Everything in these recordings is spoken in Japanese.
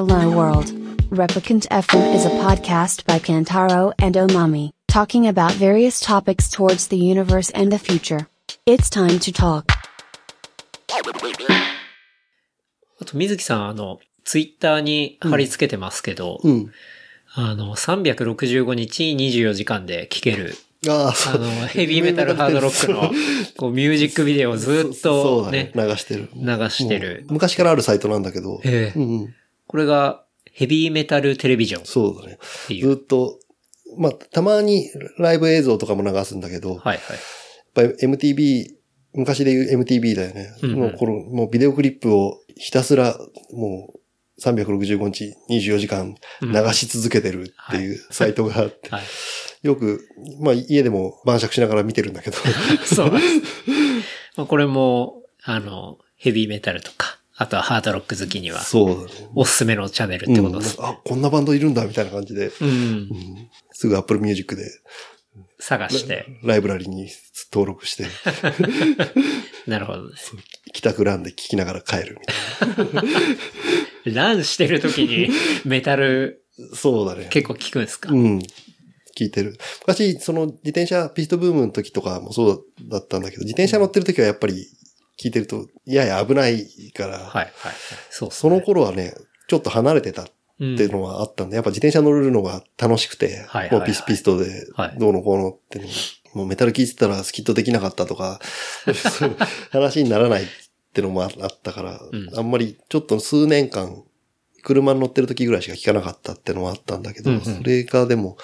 Hello World. Replicant FM is a podcast by Kantaro and Omami, talking about various topics towards the universe and the future. It's time to talk. あと、水木さん、あの、ツイッターに貼り付けてますけど、うん。あの、365日24時間で聴ける、ああ。の、ヘビーメタルハードロックの、こう、ミュージックビデオをずっそうとだねね、。流してる。流してる昔からあるサイトなんだけど。ええうんうん。これが、ヘビーメタルテレビジョンっそうだね。ずっと、まあ、たまにライブ映像とかも流すんだけど、はいはい。やっぱり MTV、昔で言う MTV だよね。うんうんもうこの、もうビデオクリップをひたすら、もう365日24時間流し続けてるっていうサイトがあって、はい。よく、まあ家でも晩酌しながら見てるんだけど、そう。まあこれも、あの、ヘビーメタルとか、あとはハードロック好きには、そう。おすすめのチャンネルってことです。うんあ、こんなバンドいるんだみたいな感じで、うん。うんすぐ Apple Music で探して。ライブラリに登録して、なるほどね。帰宅ランで聴きながら帰るみたいランしてる時にメタルな。そうだね。結構聞くんですか、うん。聞いてる。昔、その自転車ピストブームの時とかもそうだったんだけど、自転車乗ってる時はやっぱり聞いてると、いやや危ないから、はい、はい。そうっすそね。の頃はね、ちょっと離れてたっていうのはあったんで、やっぱ自転車乗るのが楽しくて、はいはいはい。もうピスピストではい、どうのこうのっていうのもうメタル聞いてたらスキットできなかったとか、そういう話にならないってのもあったから、うん。あんまりちょっと数年間、車に乗ってる時ぐらいしか聞かなかったってのはあったんだけど、うんうん。それがでも、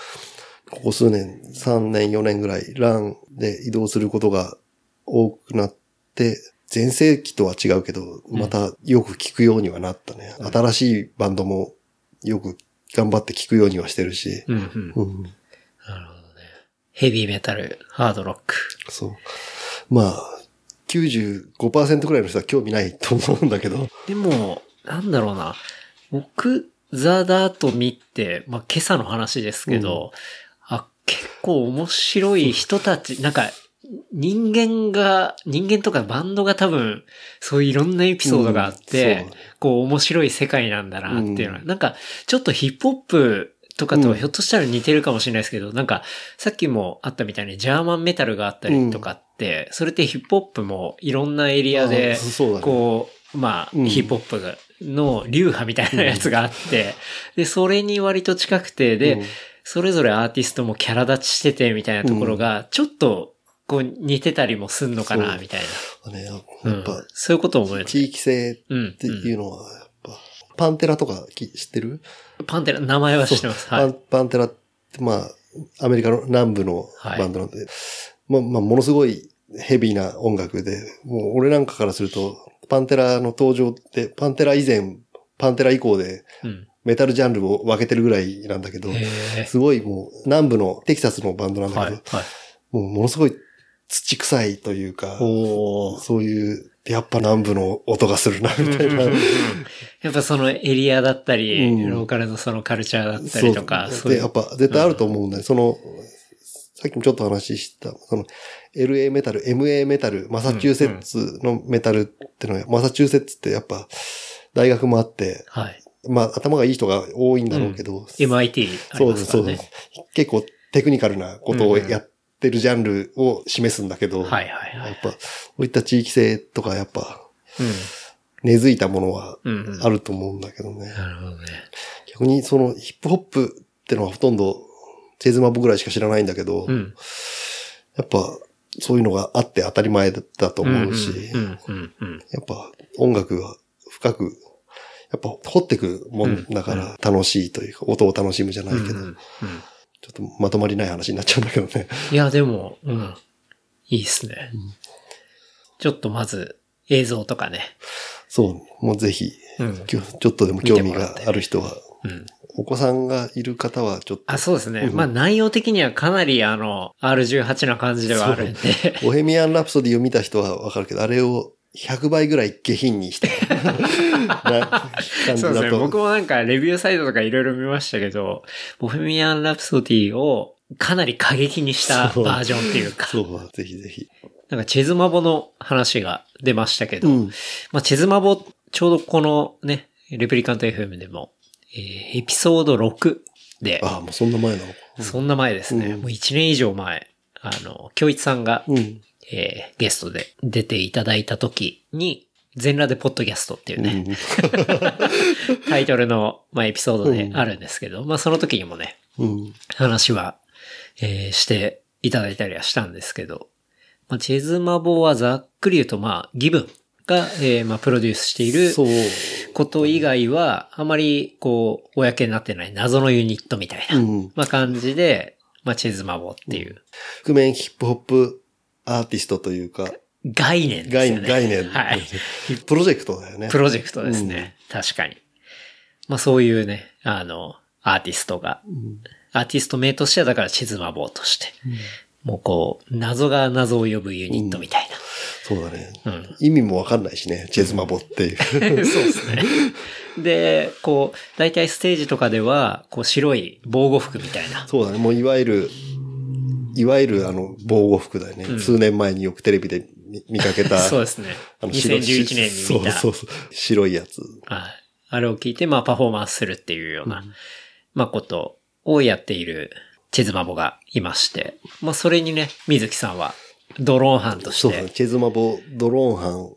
ここ数年、3年、4年ぐらい、ランで移動することが多くなって、前世紀とは違うけど、またよく聞くようにはなったね。新しいバンドもよく頑張って聞くようにはしてるし。うんうん。うん。なるほどね。ヘビーメタル、ハードロック。そう。まあ、95%くらいの人は興味ないと思うんだけど。でも、なんだろうな。僕、ザ・ダート見て、まあ、今朝の話ですけど、あ、結構面白い人たち、なんか、人間が、人間とかバンドが多分、そういういろんなエピソードがあって、うんこう面白い世界なんだなっていうのは、うなんか、ちょっとヒップホップとかとうんひょっとしたら似てるかもしれないですけど、なんか、さっきもあったみたいにジャーマンメタルがあったりとかって、それってヒップホップもいろんなエリアであ、そうだねこう、まあ、うん。ヒップホップがの流派みたいなやつがあって、で、それに割と近くて、で、うん。それぞれアーティストもキャラ立ちしててみたいなところが、ちょっと、こう似てたりもすんのかな、みたいね、やな。っぱ、うんそういうことを思います。地域性うん。っていうのは、やっぱ、パンテラとかき知ってる？うんパンテラ、名前は知ってます。はい。パンパンテラって、まあ、アメリカの南部のバンドなんで、まあ、まあ、ものすごいヘビーな音楽で、もう俺なんかからすると、パンテラの登場って、パンテラ以前、パンテラ以降で、うん。メタルジャンルを分けてるぐらいなんだけど、へえ。すごいもう、南部のテキサスのバンドなんだはい。けど、はい。もうものすごい土臭いというか。そういう、やっぱ南部の音がするな、みたいな。やっぱそのエリアだったり、うんローカルのそのカルチャーだったりとか、そ。そうで、やっぱ絶対あると思うんだよ。その、さっきもちょっと話した、その、LA メタル、MA メタル、マサチューセッツのメタルってのは、マサチューセッツってやっぱ、大学もあって、はい。まあ頭がいい人が多いんだろうけど、MIT ありそうです、ますからねそうです。。結構テクニカルなことをやってるジャンルを示すんだけど、はいはいはい。やっぱ、こういった地域性とかやっぱ、う根付いたものはん。うん、うん。あると思うんだけどね。なるほどね。逆にそのヒップホップってのはほとんどチェズマブぐらいしか知らないんだけど、うん。やっぱそういうのがあって当たり前だと思うし、うん、うん、うん、うん。やっぱ音楽が深く、やっぱ掘ってくもんだから楽しいというか、音を楽しむじゃないけど、うんうんうんちょっとまとまりない話になっちゃうんだけどね。いや、でも、うん。いいっすね。ちょっとまず、映像とかね。そう、もうぜひ、うん。ちょっとでも興味がある人は、うん。お子さんがいる方はちょっと、あ、そうですね。うんまあ内容的にはかなりあの、R18 な感じではあるんで。ボヘミアン・ラプソディを見た人はわかるけど、あれを100倍ぐらい下品にした そうですね。僕もなんかレビューサイトとかいろいろ見ましたけど、ボヘミアン・ラプソディをかなり過激にしたバージョンっていうか、そう、ぜひぜひ。なんかチェズマボの話が出ましたけど、うん。まあチェズマボ、ちょうどこのね、レプリカント FM でもえーエピソード6で、ああ、もうそんな前なのか。そんな前ですね。うんもう1年以上前、あの、京一さんが、うん。えーゲストで出ていただいた時に、全裸でポッドキャストっていうね、タイトルの、まあ、エピソードであるんですけど、まあ、その時にもね、うん。話は、えーしていただいたりはしたんですけど、まあ、チェズマボはざっくり言うと、まあ、ギブンが、えーまあ、プロデュースしている。こと以外は、あまり、こう、公になってない謎のユニットみたいな、うん。まあ、感じで、まあ、チェズマボっていう覆面ヒップホップアーティストというか、概念ですね。概念。はい。プロジェクトだよね。プロジェクトですね。確かに。まあそういうね、あの、アーティストが、アーティスト名としてはだからチズマボーとして、もうこう、謎が謎を呼ぶユニットみたいそうだね。な。うん。意味もわかんないしね。チェズマボっていう。そうですね。で、こう、大体ステージとかでは、こう白い防護服みたいな。そうだね。もういわゆる、いわゆるあの、防護服だよね。うん数年前によくテレビで見見かけた。そうですね。あの白い2011年に見た。そうそうそう。白いやつ。はい。あれを聞いて、まあパフォーマンスするっていうような、まあことをやっているチェズマボがいまして、まあそれにね、水木さんはドローン班として、そうだね。チェズマボ、ドローン班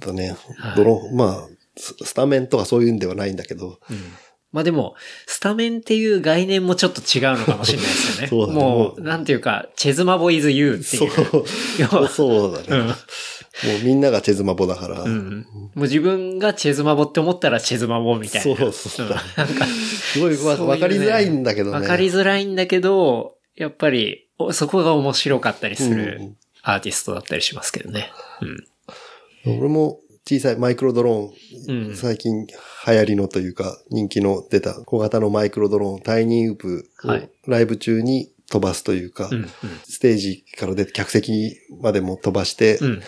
だね。はいドローン、まあ、ススタメンとかそういうんではないんだけど、うんまあでも、スタメンっていう概念もちょっと違うのかもしれないですよね。そうだねももう、なんていうか、チェズマボイズユーってそいう。う。要 はそうだね。うんもうみんながチェズマボだから。うん。もう自分がチェズマボって思ったらチェズマボみたいな。そうそううんなんか、すごいわそういうねわかりづらいんだけどね。わかりづらいんだけど、やっぱり、おそこが面白かったりすうんるアーティストだったりしますけどね。うん。俺も小さいマイクロドローン、うん最近流行りのというか人気の出た小型のマイクロドローン、タイニーウープをはいライブ中に飛ばすというか、うん。うん。ステージから出て客席までも飛ばして、うん。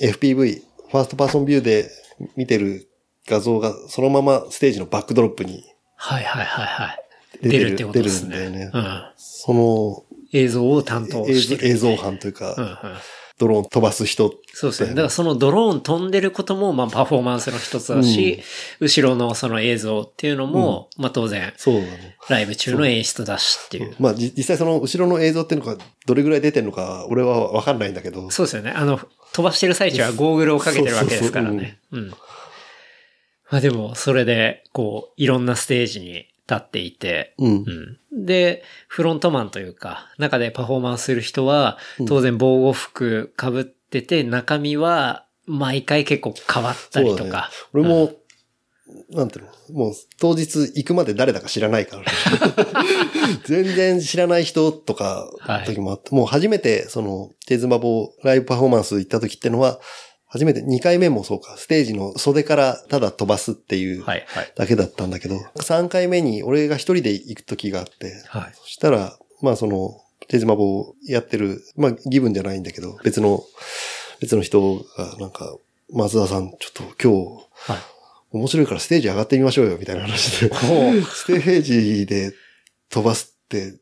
FPV、ファーストパーソンビューで見てる画像がそのままステージのバックドロップにはいはいはいはい。出てるってことですね。出るんだよねうん。その映像を担当映してる、像映像班というか、うんうん。ドローン飛ばす人そうですね。だからそのドローン飛んでることも、まあパフォーマンスの一つだし、後ろのその映像っていうのも、まあ当然、そうなの。ライブ中の演出だしっていう。まあじ実際その後ろの映像っていうのがどれぐらい出てるのか俺はわかんないんだけど。そうですよね。あの、飛ばしてる最中はゴーグルをかけてるわけですからね。うん。まあでも、それで、こう、いろんなステージに立っていて、うん。うん。で、フロントマンというか、中でパフォーマンスする人は、当然防護服被ってて、中身は毎回結構変わったりとそうだねか。俺も、なんていうの？もう当日行くまで誰だか知らないから。全然知らない人とかはい、時もあって、もう初めてその、テーズマボライブパフォーマンス行った時ってのは、初めて2回目もそうか、ステージの袖からただ飛ばすっていうはい、はい。だけだったんだけど、3回目に俺が一人で行く時があって、はい。そしたら、まあその、テーズマボをやってる、まあギブンじゃないんだけど、別の、別の人がなんか、松田さん、ちょっと今日、はい。面白いからステージ上がってみましょうよ、みたいな話で。ステージで飛ばすって、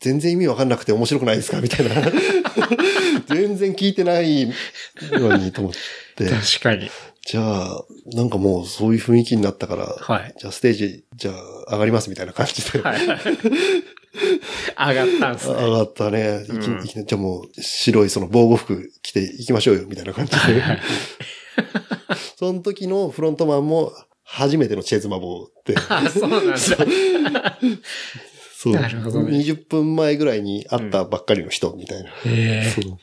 全然意味わかんなくて面白くないですか？みたいな。全然聞いてないのにと思って。確かに。じゃあ、なんかもうそういう雰囲気になったから、はい。じゃあステージ、じゃあ上がりますみたいな感じで。はい。上がったんですね。上がったね。うんじゃあもう白いその防護服着て行きましょうよ、みたいな感じで。その時のフロントマンも初めてのチェズマボーって。あ、そうなんだ。そう。なるほどね20分前ぐらいに会ったばっかりの人みたいな。へえそう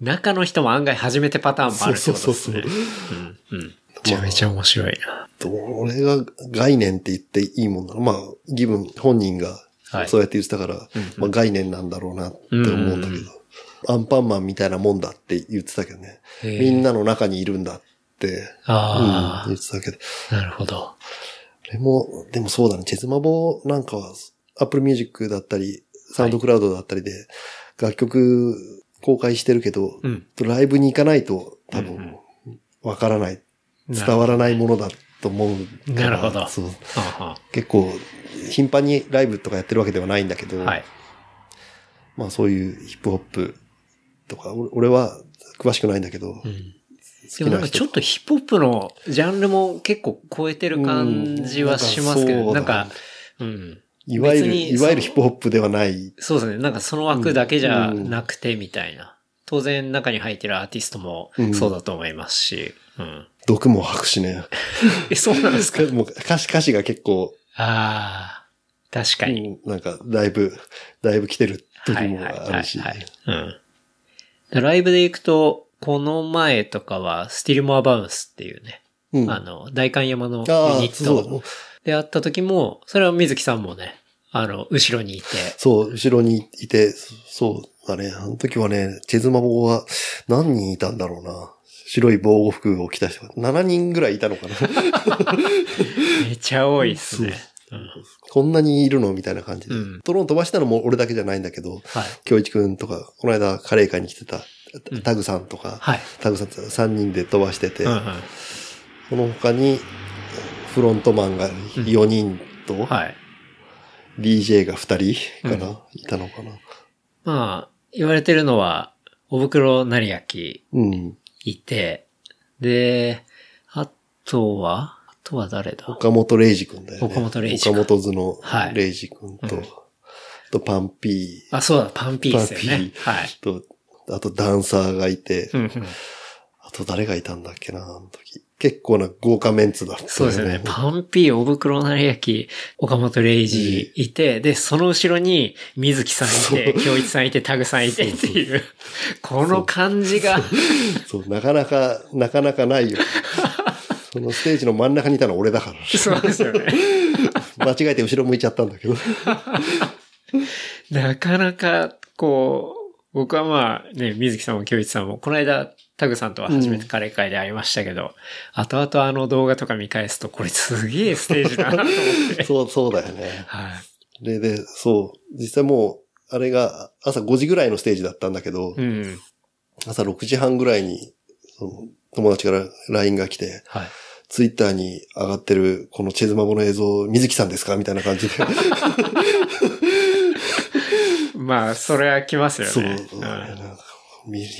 中の人も案外初めてパターンもあるってことですね。そうそうそううん。うん。めちゃめちゃ面白いな。俺が概念って言っていいもんなの。まあ、ギブン本人がはいそうやって言ってたから、うんまあ概念なんだろうなって思うんだけど、アンパンマンみたいなもんだって言ってたけどね。みんなの中にいるんだって、うん、あ言ってたけど。あ、なるほど。でも、でもそうだね。チェズマボなんかは、Apple Music だったり、サウンドクラウドだったりで、楽曲公開してるけど、うん。ライブに行かないと多分、わからない、伝わらないものだと思うから。なるほどそう。は結構、頻繁にライブとかやってるわけではないんだけど、あはい。まあそういうヒップホップとか、俺俺は詳しくないんだけど、うん。でもなんかちょっとヒップホップのジャンルも結構超えてる感じはしますけど、うんなんかなんか、うん。いわゆる、いわゆるヒップホップではない。そうですね。なんかその枠だけじゃなくてみたいな。当然中に入ってるアーティストもそうだと思いますし。うん。毒も吐くしね。え、そうなんですか？もう歌詞、歌詞が結構、ああ、確かに。うんなんか、だいぶ、だいぶ来てる時もあるし。はいはいうん。ライブで行くと、この前とかは、スティルモアバウンスっていうね、うんあの、大観山のユああニッそうトで会った時も、それは水木さんもね、あの、後ろにいて、そう、後ろにいて、そうだね。あの時はね、チェズマボは何人いたんだろうな。白い防護服を着た人が7人ぐらいいたのかな。めちゃ多いっすね。うんこんなにいるのみたいな感じで。うんドローン飛ばしたのも俺だけじゃないんだけど、はい。京一くんとか、この間カレー会に来てたタグさんとか、はい。タグさんと3人で飛ばしてて、うんうんその他にフロントマンが4人と、はい。DJ が2人かな、いたのかな。まあ、言われてるのは、お袋成明うん。いて、で、あとは、あとは誰だ？岡本玲二くんだよね。岡本玲二か岡本図のはい玲二くんと、うんあとパンピあ、そうだ、パンピーですよパンね。ピはい。ーと、あとダンサーがいて、うんうんあと誰がいたんだっけな、あの時。結構な豪華メンツだった、そうですよね。パンピー、お袋成明、岡本零士いて、で、その後ろに水木さんいて、京一さんいて、タグさんいてっていう、この感じが、そう、なかなか、なかなかないよ。そのステージの真ん中にいたのは俺だから。そうですよね。間違えて後ろ向いちゃったんだけど。なかなか、こう、僕はまあね、水木さんも京一さんも、この間、タグさんとは初めてカレー会で会いましたけど、後々あの動画とか見返すと、これすげえステージだなと思って。そう、そうだよね。はい。で、で、そう。実際もう、あれが朝5時ぐらいのステージだったんだけど、うん。朝6時半ぐらいに、その友達から LINE が来て、はい。ツイッターに上がってるこのチェズマボの映像、水木さんですかみたいな感じで。まあ、それは来ますよね。そうなん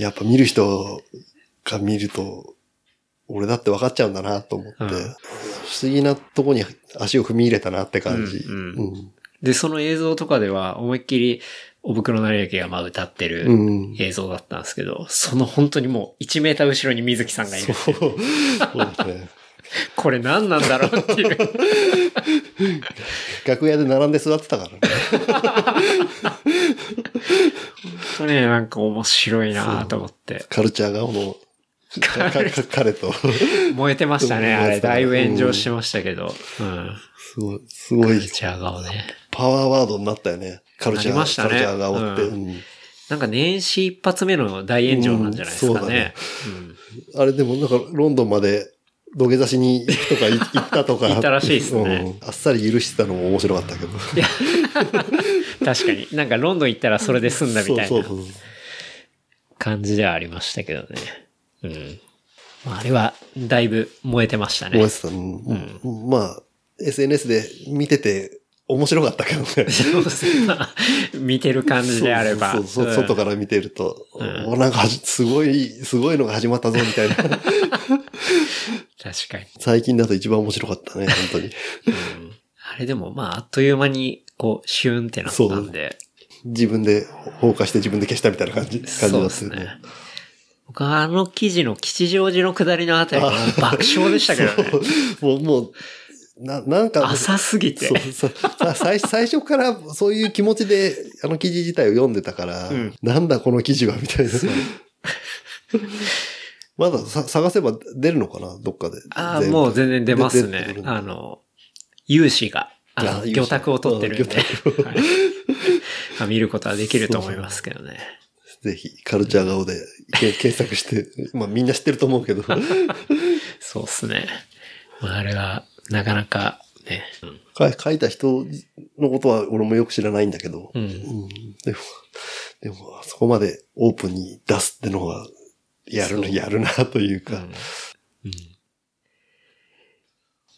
やっぱ見る人が見ると、俺だって分かっちゃうんだなと思って、うん不思議なとこに足を踏み入れたなって感じ。うんうんで、その映像とかでは思いっきり、お袋成明がまあ歌ってるうん映像だったんですけど、その本当にもう1メーター後ろに水木さんがいる。そう。そうですね。これ何なんだろうっていう。楽屋で並んで座ってたからね。本当ね、なんか面白いなと思って。カルチャー顔のかか 彼と。燃えてましたね、あれ。だいぶ炎上しましたけど。うん。すごい、すごいカルチャー顔ね。パワーワードになったよね。カルチャー、ねカルチャー顔って。うんうんなんか年始一発目の大炎上なんじゃないですかね。あれでもなんかロンドンまで土下座しに行くとかい行ったとか。行ったらしいっすねうんあっさり許してたのも面白かったけど。うん確かに。なんかロンドン行ったらそれで済んだみたいな。感じではありましたけどね。うん。まああれは、だいぶ燃えてましたね。思ってた。うんうんまあ、SNS で見てて面白かったけどね。見てる感じであれば。そうそうそううん外から見てると、うんおなんかすごい、すごいのが始まったぞみたいな。確かに。最近だと一番面白かったね、本当に。うんあれでも、まあ、あっという間に、こう、シューンってなったんで。自分で放火して自分で消したみたいな感じ、感じそうだったよですね。僕はあの記事の吉祥寺の下りのあたりが爆笑でしたけどね。もう、もう、な、なんか、浅すぎてそう。そうさ最最初からそういう気持ちであの記事自体を読んでたから、うんなんだこの記事はみたいな。まださ探せば出るのかなどっかで。ああ、もう全然出ます出ねあの、有志が、あの、魚拓を取ってるんで、はいまあ見ることはできると思いますけどね。ぜひ、カルチャー顔でけ 検索して、まあみんな知ってると思うけど。そうっすね。まあ、あれは、なかなか、ね。書いた人のことは俺もよく知らないんだけど。うんうんでも、でも、そこまでオープンに出すってのは、やるな、やるな、というか。うん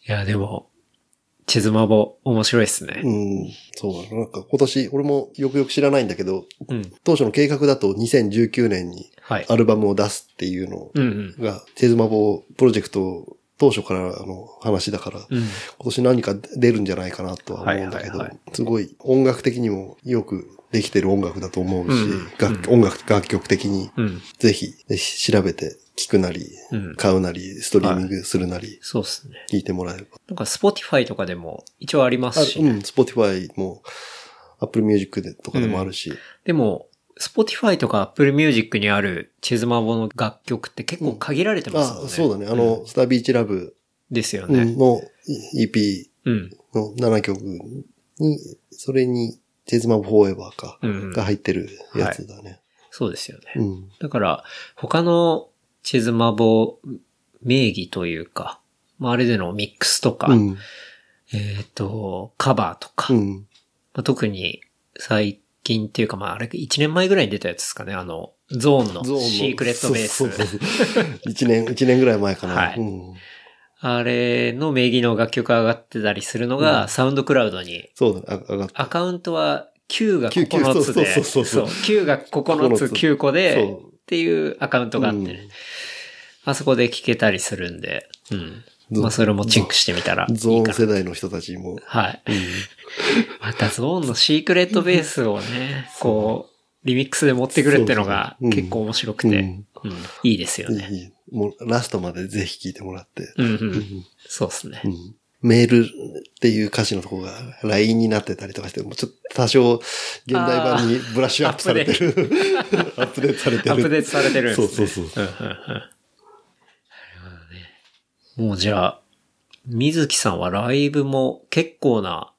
いや、でも、地図マボ面白いっすね。うん、そうだな。なんか今年、俺もよくよく知らないんだけど、うん。当初の計画だと2019年にはい。アルバムを出すっていうのうんうん。が、チェズマボプロジェクト当初からの話だから、うん。今年何か出るんじゃないかなとは思うんだけどすごい音楽的にもよくできてる音楽だと思うし、うん楽音楽、楽曲的にうん。ぜひ調べて聞くなり、うん。買うなり、ストリーミングするなり、そうですね。聞いてもらえれば。なんか、Spotify とかでも一応ありますし、あうん、Spotify も Apple Music でとかでもあるし、でも、Spotify とか Apple Music にあるチェズマボの楽曲って結構限られてますもんね。あ、そうだね。あの、スタービーチラブですよね。うんの EP うん。の7曲に、それに、チェズマブフォーエバーか、が入ってるやつだね。そうですよね。うん。だから、他のチェズマボ名義というか、まあ、あれでのミックスとか、うん。えっ、と、カバーとか、うん。まあ、特に最近っていうか、まあ、あれ1年前ぐらいに出たやつですかね。あの、ゾーンのシークレットベース。そうそう。そう一年、一年ぐらい前かな。はい。うん。あれの名義の楽曲が上がってたりするのが、うん。サウンドクラウドに、そう上がった。アカウントは9が9 9つで、そうそうそうそう9が9つ9個で、っていうアカウントがあってね、うん。あそこで聞けたりするんで、うん。ゾまあそれもチェックしてみたらいいゾーン。世代の人たちも。はい。うん。またゾーンのシークレットベースをね、こう、リミックスで持ってくるってのが結構面白くて、うんうんいいですよね。いいもうラストまでぜひ聞いてもらって。うんう。うんんそうですねう。んメールっていう歌詞のとこが LINE になってたりとかして、もうちょっと多少現代版にブラッシュアップされてる。アップデートされてる。アップデートされてるんですね。そうそうそううんうんう。もうじゃあ、水木さんはライブも結構な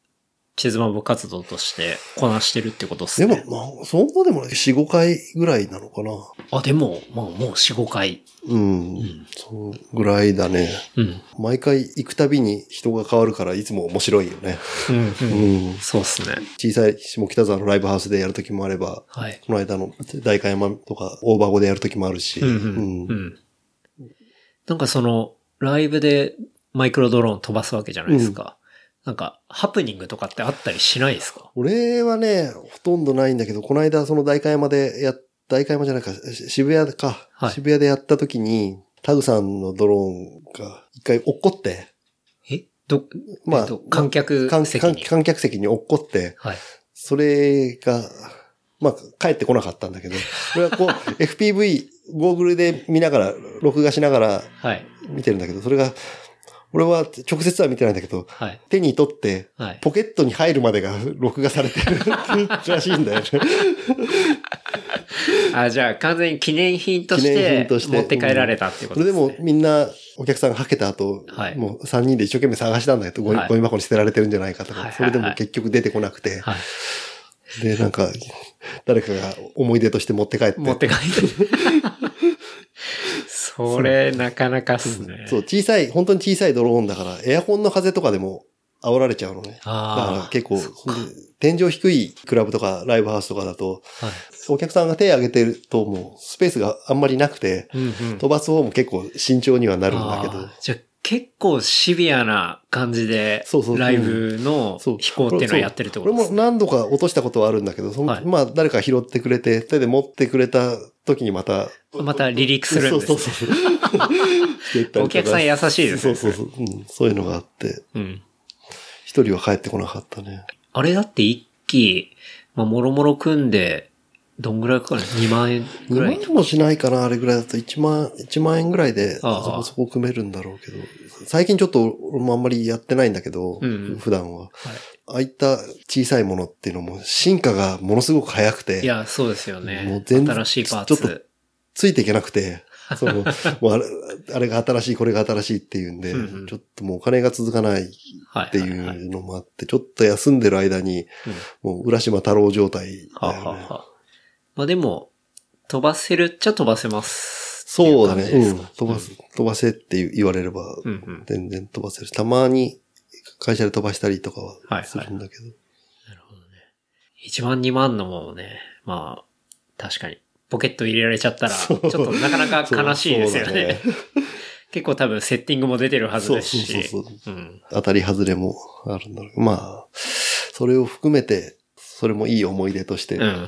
チェズマブ活動としてこなしてるってことですでね。も、まあ、そんなでもない4、5回ぐらいなのかな。あ、でも、まあもう4、5回。うん。んそうぐらいだね。うん。毎回行くたびに人が変わるからいつも面白いよね。うん、ううん。ん。そうっすね。小さい下北沢のライブハウスでやるときもあれば、はい。この間の大会山とか大箱でやるときもあるし。うん、うん、うんうん。なんかその、ライブでマイクロドローン飛ばすわけじゃないですか。なんか、ハプニングとかってあったりしないですか？俺はね、ほとんどないんだけど、この間その大会山でや、大会山じゃないか、し渋谷か。はい。渋谷でやったときに、タグさんのドローンが一回落っこって、え？ど、まあえっと観客観席に。観観客席に落っこって、はい。それが、まあ、帰ってこなかったんだけど、これはこう、FPV、ゴーグルで見ながら、録画しながらはい。見てるんだけど、それが、俺は直接は見てないんだけど、はい。手に取って、はい。ポケットに入るまでが 録画されてるらしいんだよね。あ、じゃあ完全に記念品とし記念て品として持って帰られたっていうこそれとでね。ですもみんなお客さんがはけた後、はいもう3人で一生懸命探したんだけど、ゴミ箱に捨てられてるんじゃないかとか、それでも結局出てこなくて、はい。で、なんか、誰かが思い出として持って帰って。持って帰って。それ、なかなかっすね。そう、小さい、本当に小さいドローンだから、エアコンの風とかでも煽られちゃうのね。だからああ。結構天井低いクラブとかライブハウスとかだと、はい。お客さんが手を挙げてるともうスペースがあんまりなくて、うんうん。飛ばす方も結構慎重にはなるんだけど。じゃあ結構シビアな感じでライブの飛行っていうのはやってるってことですね。これも何度か落としたことはあるんだけど、そのはいまあ誰か拾ってくれて、手で持ってくれた時にまた、また離陸するんですねそうそうそう。お客さん優しいですね。そうそうそう、うん。そういうのがあって、うん。一人は帰ってこなかったね。あれだって一機、まあ、もろもろ組んで、どんぐらいかかる ?2 万円ぐ2らい？万円もしないかな、あれぐらいだと1万、1万円ぐらいで、そこそこ組めるんだろうけど。最近ちょっと俺もあんまりやってないんだけど、うんうん普段は。はああいった小さいものっていうのも進化がものすごく早くい。いて、や、そうですよね。もう全然新しいパーちょっとツ。ついていけなくて、その、もうあれ、あれが新しい、これが新しいっていうんで、うんうんちょっともうお金が続かないはい。っていうのもあって、ちょっと休んでる間に、うんもう浦島太郎状態ね。あはあはあまあでも、飛ばせるっちゃ飛ばせます。そうだね。うん。飛ばす、飛ばせって言われれば。全然飛ばせるし。たまに会社で飛ばしたりとかはいははいするんだけど。なるほどね。1万2万のもね、まあ、確かに、ポケット入れられちゃったら、ちょっとなかなか悲しいですよね。結構多分セッティングも出てるはずですし。そうそうそう。うん。当たり外れもあるんだろう。まあ、それを含めて、それもいい思い出として。うん。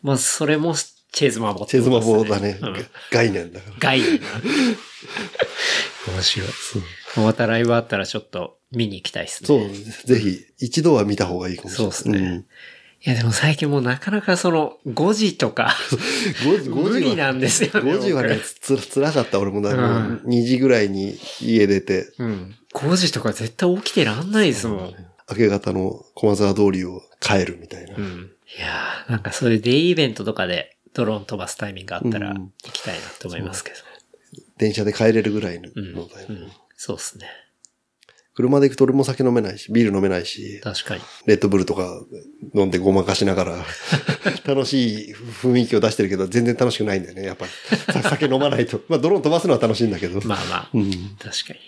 まあ、それもチェズマボってチェズマボだね。うん概念だから。概念な。面白い。またライブあったらちょっと見に行きたいですね。そう、ぜひ、一度は見た方がいいかもしれない。そうっすねいやでも最近もうなかなかその5時とかうん。5時、5無理なんですよね。5時はね、つ、つらかった。俺もだ、もう2時ぐらいに家出て、僕。うん。5時とか絶対起きてらんないですもん。明け方の駒沢通りを帰るみたいな。うん。いやーなんかそういうデイイベントとかでドローン飛ばすタイミングがあったらうん行きたいなと思いますけど。電車で帰れるぐらいのうん。そうですね。車で行くと俺も酒飲めないし、ビール飲めないし、確かに。レッドブルとか飲んでごまかしながら、楽しい雰囲気を出してるけど、全然楽しくないんだよね。やっぱ、さ酒飲まないと。まあ、ドローン飛ばすのは楽しいんだけど。まあまあ、うん。確かにね。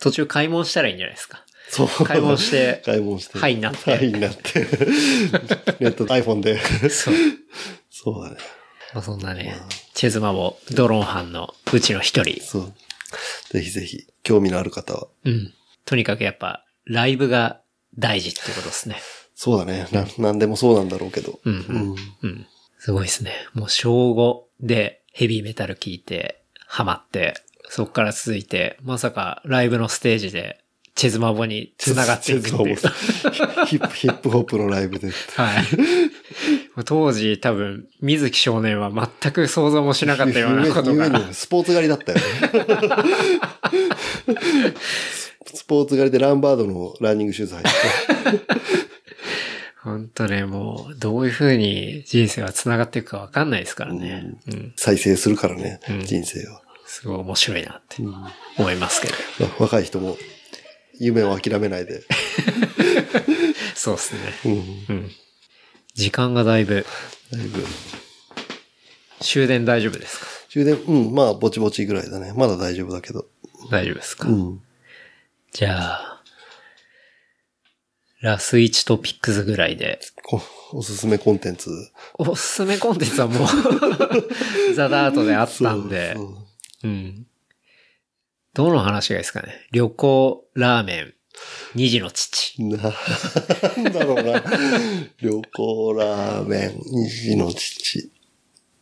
途中買い物したらいいんじゃないですか。そう。買い物して買い物して。はいになってはいになって。ネ ット、iPhone で。そう。そうだね。まあそんなね、チェズマもドローン班のうちの一人。そう。ぜひぜひ、興味のある方は。うん。とにかくやっぱ、ライブが大事ってことですね。そうだね。な、なんでもそうなんだろうけど。うん、ううん。ん。うん。すごいですね。もう小5でヘビーメタル聞いて、ハマって、そっから続いて、まさかライブのステージで、チェズマボに繋がっていくっていう。チェズマボヒップ、ヒップホップのライブで。はい。当時多分、水木少年は全く想像もしなかったようなこと夢が。にスポーツ狩りだったよね。スポーツ狩りでランバードのランニングシューズ履いて。本当ね、もう、どういう風に人生は繋がっていくかわかんないですからね。うん。再生するからね、うん人生は。すごい面白いなってうん思いますけど。まあ若い人も夢を諦めないで。そうですね。うん。うん。時間がだいぶ、だいぶ終電大丈夫ですか？充電、うん、まあ、ぼちぼちぐらいだね。まだ大丈夫だけど。大丈夫ですか、うん。じゃあ、ラス1トピックスぐらいで、こおすすめコンテンツ。おすすめコンテンツはもう、ザ・ダートであったんで、そううん。どの話がいいですかね？旅行、ラーメン、二児の父。なんだろうな。旅行ラーメン、虹の父。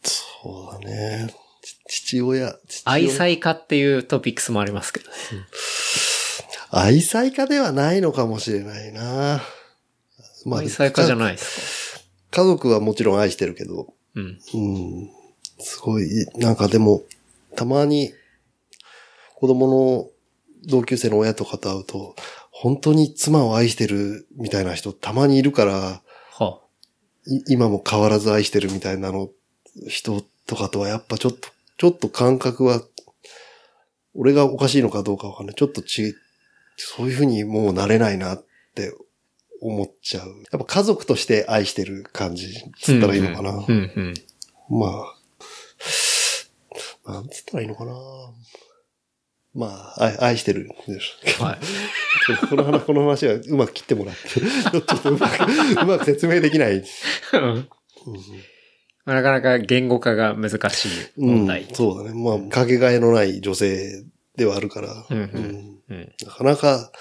そうだね。ち父親。父親愛妻家っていうトピックスもありますけどね。愛妻家ではないのかもしれないな。ま愛妻家じゃい。ないですか家族はもちろん愛してるけど、うん。うん。すごい、なんかでも、たまに、子供の同級生の親とかと会うと、本当に妻を愛してるみたいな人たまにいるから、はい今も変わらず愛してるみたいなの、人とかとはやっぱちょっと、ちょっと感覚は、俺がおかしいのかどうかわかんない。ちょっとち、そういうふうにもうなれないなって思っちゃう。やっぱ家族として愛してる感じ、つったらいいのかな。うんうん。まあ、なんつったらいいのかな。まあ、愛愛してるんです。はい。この話、この話はうまく切ってもらって。ちょっとうまく、うまく説明できない。うんなかなか言語化が難しい問題。うん、そうだね。まあ、かけがえのない女性ではあるから、うんうんうんうん。なかなか、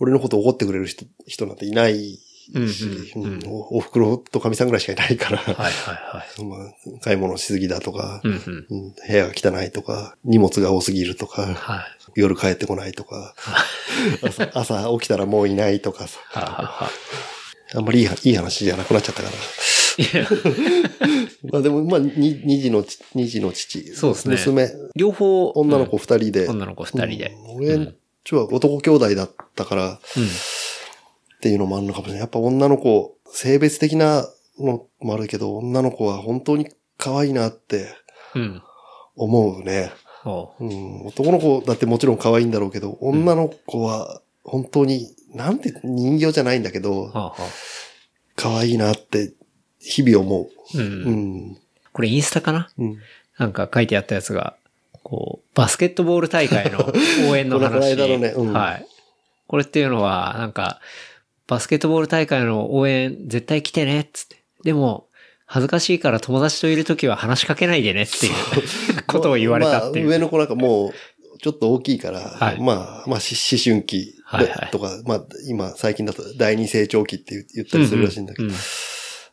俺のこと怒ってくれる人人なんていないうんし、うんうんうんおお袋とかみさんぐらいしかいないから、はいはいはい。まあ、買い物しすぎだとか、うんうん。うん部屋が汚いとか、荷物が多すぎるとか、はい。夜帰ってこないとか、朝朝起きたらもういないとかさ、あんまりいいいい話じゃなくなっちゃったから。まあでも、まあ、に二児のち、二児の父。そうですね娘、両方、女の子二人で。うん女の子二人で。うん俺んちは男兄弟だったから、っうん。ていうのもあるのかもしれない。やっぱ女の子、性別的なのもあるけど、女の子は本当に可愛いなってうん。思うね。おううん、男の子だってもちろん可愛いんだろうけど、女の子は本当に、なんて人形じゃないんだけど、はあはあ可愛いなって日々思う。う。うんん。これインスタかな？うん。なんか書いてあったやつが、こう、バスケットボール大会の応援の この話。間のねうんはい。これっていうのは、なんか、バスケットボール大会の応援絶対来てね、っつって。でも、恥ずかしいから友達といるときは話しかけないでねっていう ことを言われたっていう。まあ、上の子なんかもう、ちょっと大きいから、はいまあ、まあ、し思春期ではいはいとか、まあ、今、最近だと第二成長期って言言ったりするらしいんだけど、うん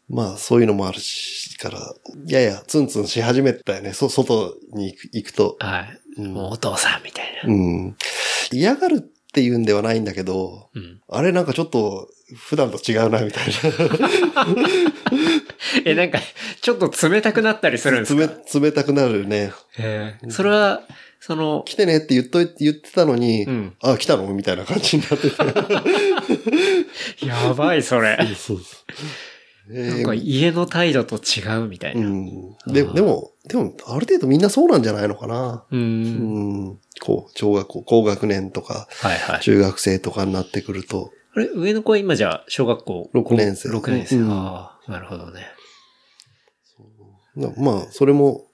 まあそういうのもあるし、から、ややツンツンし始めたよね。そ、外に行く行くと。はい。うんもうお父さんみたいな。うん。嫌がるっていうんではないんだけど、うん。あれなんかちょっと普段と違うな、みたい え、なんか、ちょっと冷たくなったりするんですな。か？冷、冷たくなるね。へえ。それは、その、来てねって言っといて、言ってたのに、うん。あ、来たのみたいな感じになってて。やばい、それ。そうそう。えなんか家の態度と違うみたいうな。ん。で、でも、でも、ある程度みんなそうなんじゃないのかな。う。うんん。こう、小学校、高学年とか、はいはい。中学生とかになってくると、あれ、上の子は今じゃあ、小学校六年生6年生。うんああ、なるほどね。なまあ、それも、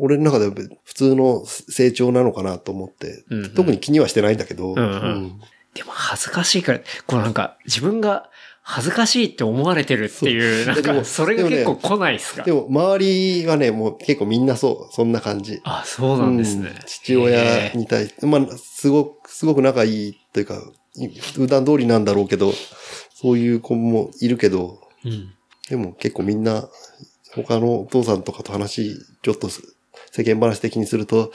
俺の中では普通の成長なのかなと思って、うんうん特に気にはしてないんだけど、うんうんでも恥ずかしいから、こうなんか、自分が恥ずかしいって思われてるっていう、なんか、それが結構で来ないっすか？でも、周りはね、もう結構みんなそう、そんな感じ。あ、そうなんですねうん。父親に対して、まあ、すごく、すごく仲いいというか、い普段通りなんだろうけど、そういう子もいるけど、うん。でも結構みんな、他のお父さんとかと話、ちょっと世間話的にすると、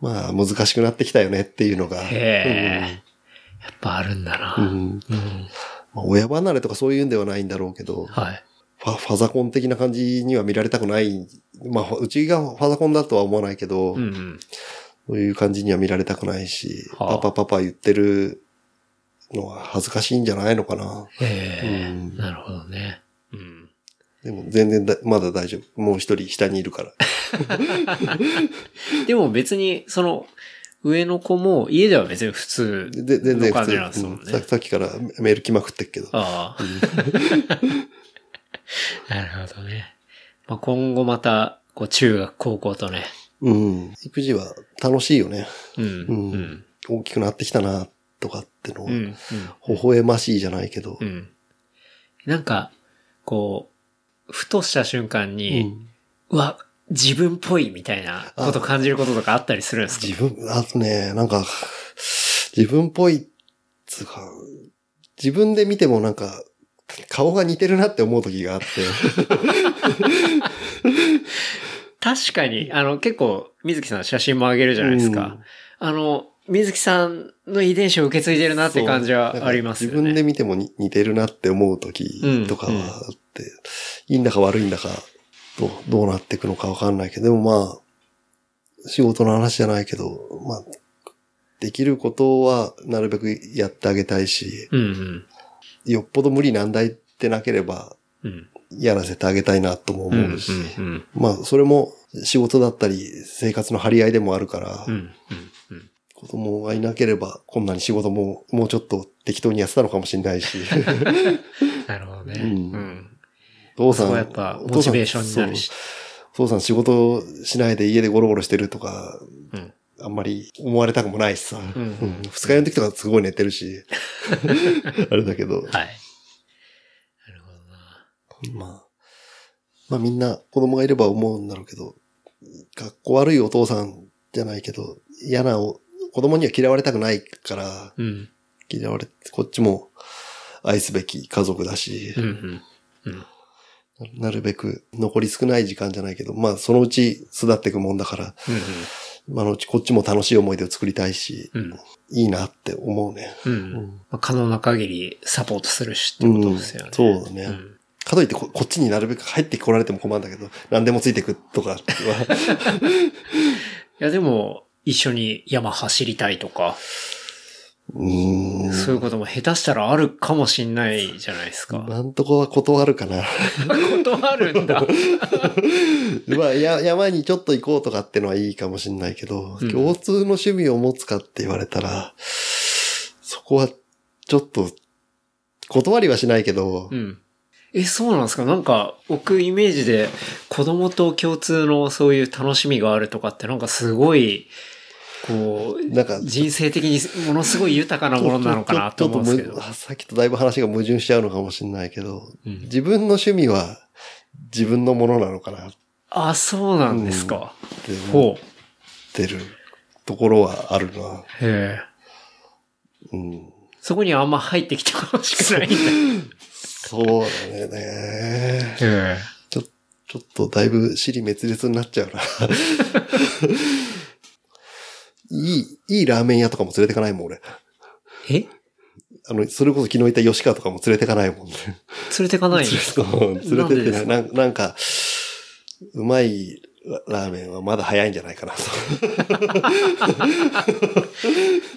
まあ難しくなってきたよねっていうのが。へえ。やっぱあるんだな。うんうんうん。まあ、親離れとかそういうんではないんだろうけど、はい。ファファザコン的な感じには見られたくない。まあ、うちがファザコンだとは思わないけど、うんうん。そういう感じには見られたくないし、はあパパパパ言ってるのは恥ずかしいんじゃないのかな。へえうん。なるほどね。うん。でも全然だまだ大丈夫。もう一人下にいるから。でも別に、その、上の子も家では別に普通で全然の感じなんですもんね。うんささっきからメール来まくってっけど。ああ。なるほどね。まあ、今後また、こう、中学、高校とね。うん。育児は楽しいよね。うん。ううんん。大きくなってきたな、とかってのは、うん。微笑ましいじゃないけどう。ん。なんか、こう、ふとした瞬間うに、んうわ、自分っぽいみたいなこと感じることとかあったりするんですか？自分、あとね、なんか、自分っぽい、つうか、自分で見てもなんか、顔が似てるなって思う時があって。確かに、あの、結構、水木さん写真もあげるじゃないですか。あの、水木さんの遺伝子を受け継いでるなって感じはありますよね。自分で見てもに似てるなって思う時とかはあって、いいんだか悪いんだか、どうどうなっていくのかわかんないけど、でもまあ、仕事の話じゃないけど、まあ、できることはなるべくやってあげたいし、うんうん。よっぽど無理難題ってなければ、うん。やらせてあげたいなともうん。思うし、うん。うん。まあ、それも仕事だったり、生活の張り合いでもあるから、うん。うん。子供がいなければ、こんなに仕事ももうちょっと適当にやってたのかもしれないし、なるほどね。うん父さん、やっぱお父さんモチベーションになるし父さん仕事しないで家でゴロゴロしてるとか、うん。あんまり思われたくもないしさ。うんうん二日酔いの時とかすごい寝てるし。あれだけど、はい。なるほどな。まあ、まあみんな子供がいれば思うんだろうけど、学校悪いお父さんじゃないけど、嫌なお子供には嫌われたくないから、うん。嫌われ、こっちも愛すべき家族だしうん。う、ん。うん。なるべく残り少ない時間じゃないけど、まあそのうち巣立っていくもんだから、まあのうちこっちも楽しい思い出を作りたいし、うん。いいなって思うね。うん。うん。まあ、可能な限りサポートするしってことですよね。そうだね。うんかといってここっちになるべく入ってこられても困るんだけど、何でもついてくとかは、いや、でも、一緒に山走りたいとか、うーん。そういうことも下手したらあるかもしんないじゃないですか。なんとこは断るかな。断るんだ。まあ、や、山にちょっと行こうとかってのはいいかもしんないけど、うん共通の趣味を持つかって言われたら、そこはちょっと、断りはしないけど、うん。え、そうなんですか？なんか、僕イメージで子供と共通のそういう楽しみがあるとかってなんかすごい、こう、なんか、人生的にものすごい豊かなものなのかなと思うんですけどちょっ。とさっきとだいぶ話が矛盾しちゃうのかもしれないけど、うん自分の趣味は自分のものなのかなっあ、そうなんですか。て思ほう。ってるところはあるな。へえ。うん、そこにはあんま入ってきてほしくないんだ。そうだね。うん。ちょ、ちょっとだいぶ尻滅裂になっちゃうな。いい、いいラーメン屋とかも連れてかないもん、俺。え？あの、それこそ昨日言った吉川とかも連れてかないもんね。連れてかない連れてってない。ななんなんか、うまいラーメンはまだ早いんじゃないかなと。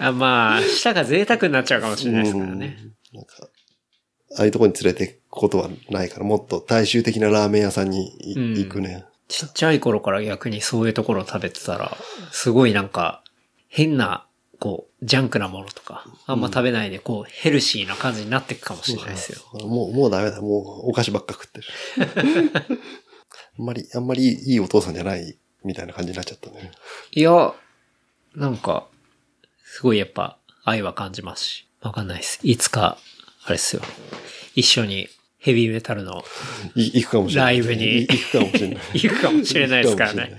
あまあ、舌が贅沢になっちゃうかもしれないですからね。うん。なんか、ああいうとこに連れて行くことはないから、もっと大衆的なラーメン屋さんに行くね。ちっちゃい頃から逆にそういうところを食べてたら、すごいなんか、変な、こう、ジャンクなものとか、あんま食べないで、こう、ヘルシーな感じになっていくかもしれないですよ。もう、もうダメだ。もうお菓子ばっか食ってる。あんまり、あんまりいいお父さんじゃないみたいな感じになっちゃったね。いや、なんか、すごいやっぱ、愛は感じますし、わかんないです。いつか、あれですよ。一緒にヘビーメタルの い行くかもしれない。ライブにい行くかもしれない。行くかもしれないですからね。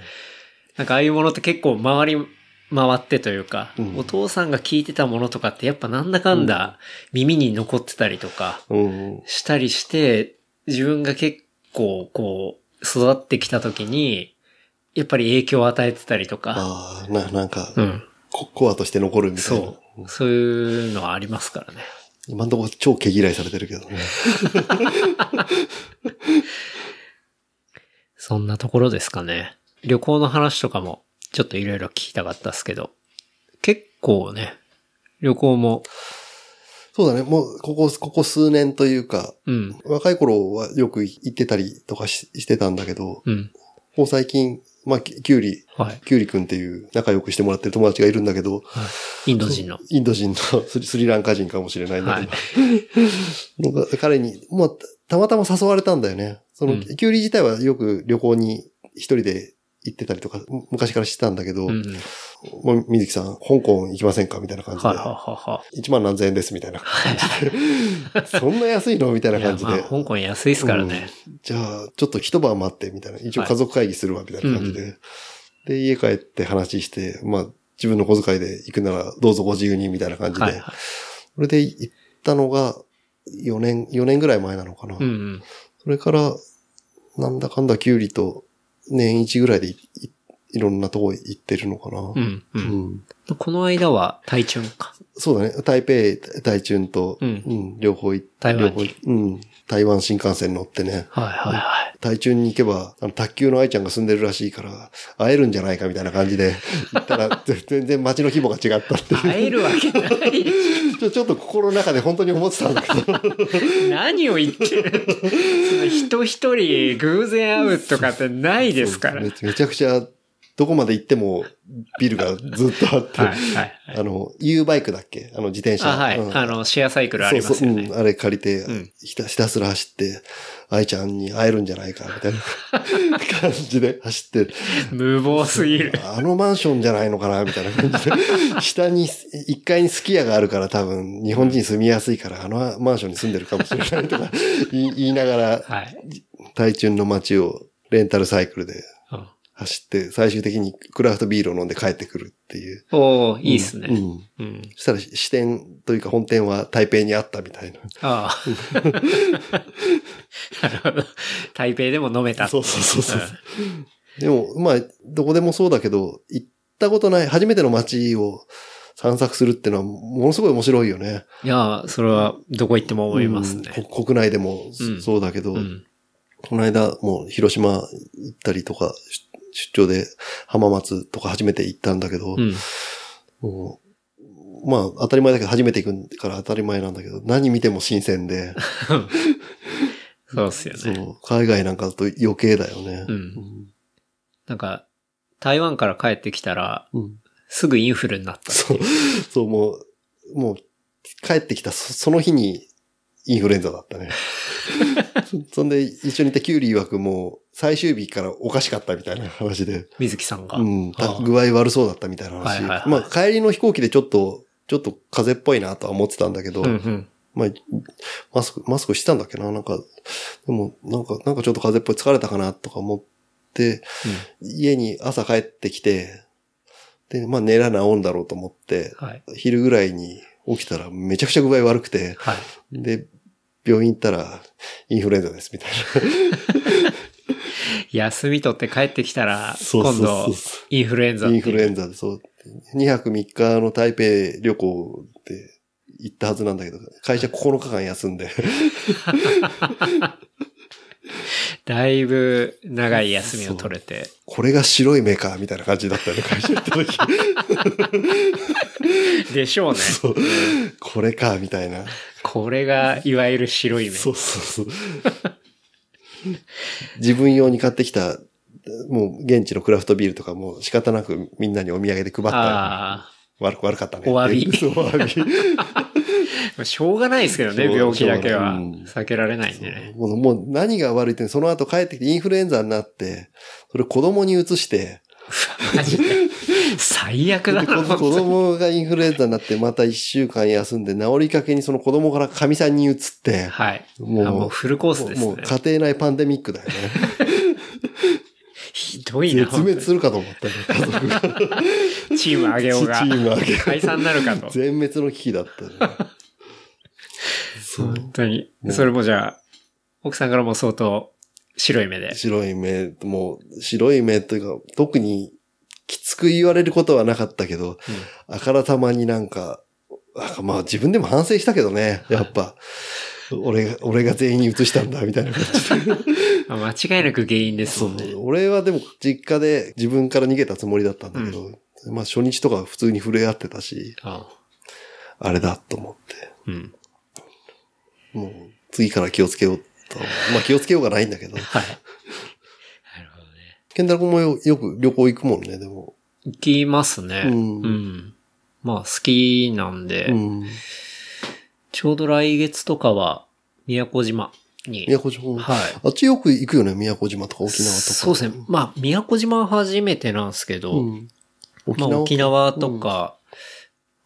なんかああいうものって結構回り回ってというか、うんお父さんが聞いてたものとかってやっぱなんだかんだ耳に残ってたりとかうん。したりして、自分が結構こう育ってきた時に、やっぱり影響を与えてたりとか、ああ、な、なんか、うん。ココアとして残るみたいな。そう。そういうのはありますからね。今んところ超毛嫌いされてるけどね。そんなところですかね。旅行の話とかもちょっといろいろ聞きたかったですけど、結構ね、旅行も、そうだね。もう、ここ、ここ数年というか、うん、若い頃はよく行ってたりとかししてたんだけど、うん、もう最近、まあ、きキュウリ、はい。キュウリくんっていう仲良くしてもらってる友達がいるんだけど、はい、インド人の。インド人の スリスリランカ人かもしれないんだはいけど、。なんか彼に、もうたまたま誘われたんだよね。その、うんキュウリ自体はよく旅行に一人で行ってたりとか、む昔からしてたんだけど、うんうん。もう水木さん、香港行きませんかみたいな感じで、はいはいはいは1万何千円ですみたいな感じで、そんな安いのみたいない感じで、まあ、香港安いですからね。じゃあ、ちょっと一晩待って、みたいな。一応はい家族会議するわ、みたいな感じで。うんで、家帰って話して、まあ、自分の小遣いで行くなら、どうぞご自由に、みたいな感じで。はいはい。それで行ったのが、4年、4年ぐらい前なのかな。うんうん。それから、なんだかんだキュウリと、年一ぐらいでいいいろんなとこ行ってるのかな。うんう。うんんこの間は、台中か。そうだね。台北、台中と、ううんん、両方行って、台湾にうん。台湾新幹線乗ってね。はいはいはい。台中に行けば、あの、卓球の愛ちゃんが住んでるらしいから、会えるんじゃないかみたいな感じで、行ったら、ぜ 全然街の規模が違ったって。会えるわけない。ちょちょっと心の中で本当に思ってたんだけど。何を言ってる人一人偶然会うとかってないですから。めちゃくちゃ、どこまで行ってもビルがずっとあって、はいはい。あの、U バイクだっけ？あの自転車。あ、はい。うんあの、シェアサイクルありますよそうそう、ねうん。あれ借りて、うんひたひたすら走って、愛ちゃんに会えるんじゃないか、みたいな 感じで走って、無謀すぎる。あのマンションじゃないのかなみたいな感じで。下に、1階にすき家があるから多分、日本人住みやすいから、あのマンションに住んでるかもしれないとか 言いながら、はい。台中の街をレンタルサイクルでうん走って、最終的にクラフトビールを飲んで帰ってくるっていう。おーいいっすね。うん。うん。そしたら支店というか本店は台北にあったみたいな。ああ。なるほど。台北でも飲めた。そうそうそうそう。でも、まあ、どこでもそうだけど、行ったことない、初めての街を散策するっていうのは、ものすごい面白いよね。いや、それはどこ行っても思いますね。うんこ国内でもうんそうだけど、うん。この間もう広島行ったりとか、出出張で浜松とか初めて行ったんだけど、うん。もうまあ当たり前だけど初めて行くから当たり前なんだけど、何見ても新鮮で、そうっすよね。海外なんかだと余計だよね。うん。なんか、台湾から帰ってきたら、うん。うんすぐインフルになったそう。そう、もう、もう、帰ってきたそその日にインフルエンザだったね。そそんで、一緒にいたキュウリ曰くもう、最終日からおかしかったみたいな話で、水木さんが。うん、具合悪そうだったみたいな話。はいはいはいまあ、帰りの飛行機でちょっと、ちょっと風邪っぽいなとは思ってたんだけど、うんうん。まあ、マスク、マスクしてたんだっけな？なんか、でも、なんか、なんかちょっと風邪っぽい疲れたかなとか思って、家に朝帰ってきて、で、まあ寝らなおんだろうと思って、はい。昼ぐらいに起きたらめちゃくちゃ具合悪くて、はい。で、病院行ったら、インフルエンザです、みたい 休み取って帰ってきたら、今度、インフルエンザインフルエンザで、そう。2泊3日の台北旅行で行ったはずなんだけど、会社9日間休んで、だいぶ長い休みを取れて。これが白い目か、みたいな感じだったよね、会社行った時。でしょうね。そう。これか、みたいな。これが、いわゆる白い目。そうそうそう。自分用に買ってきた、もう現地のクラフトビールとかも仕方なくみんなにお土産で配ったああ。悪く悪かったね。お詫び お詫び。ま あしょうがないですけどね、病気だけは避けられないんでね。もうもう何が悪いって、その後帰ってきてインフルエンザになって、それ子供に移して、マジで。最悪だで子な。子供がインフルエンザになってまた一週間休んで治りかけにその子供から神さんに移って、はい。もうあもうフルコースですねもう。家庭内パンデミックだよね。ひどいな。絶滅するかと思ったね、家族が。チーム上げようが。チーム上げよう解散になるかと。全滅の危機だったね。本当にそれもじゃあ、奥さんからも相当白い目で。白い目、もう、白い目というか、特にきつく言われることはなかったけど、あからさまになんか、あまあ自分でも反省したけどね、やっぱ。俺が、俺が全員に移したんだ、みたいな感じで。まあ間違いなく原因ですそもんね。う。俺はでも実家で自分から逃げたつもりだったんだけど、まあ初日とか普通に触れ合ってたし、ああれだと思って。うん。もう、次から気をつけようと。まあ気をつけようがないんだけど。はい。なるほどね。健太郎君もよよく旅行行くもんね、でも。行きますね。ううんん。まあ好きなんで、うん。ちょうど来月とかは宮古島に。宮古島。はい。あっちよく行くよね、宮古島とか沖縄とか。そうですね。まあ、宮古島は初めてなんですけど、うん。まあ、沖縄とか、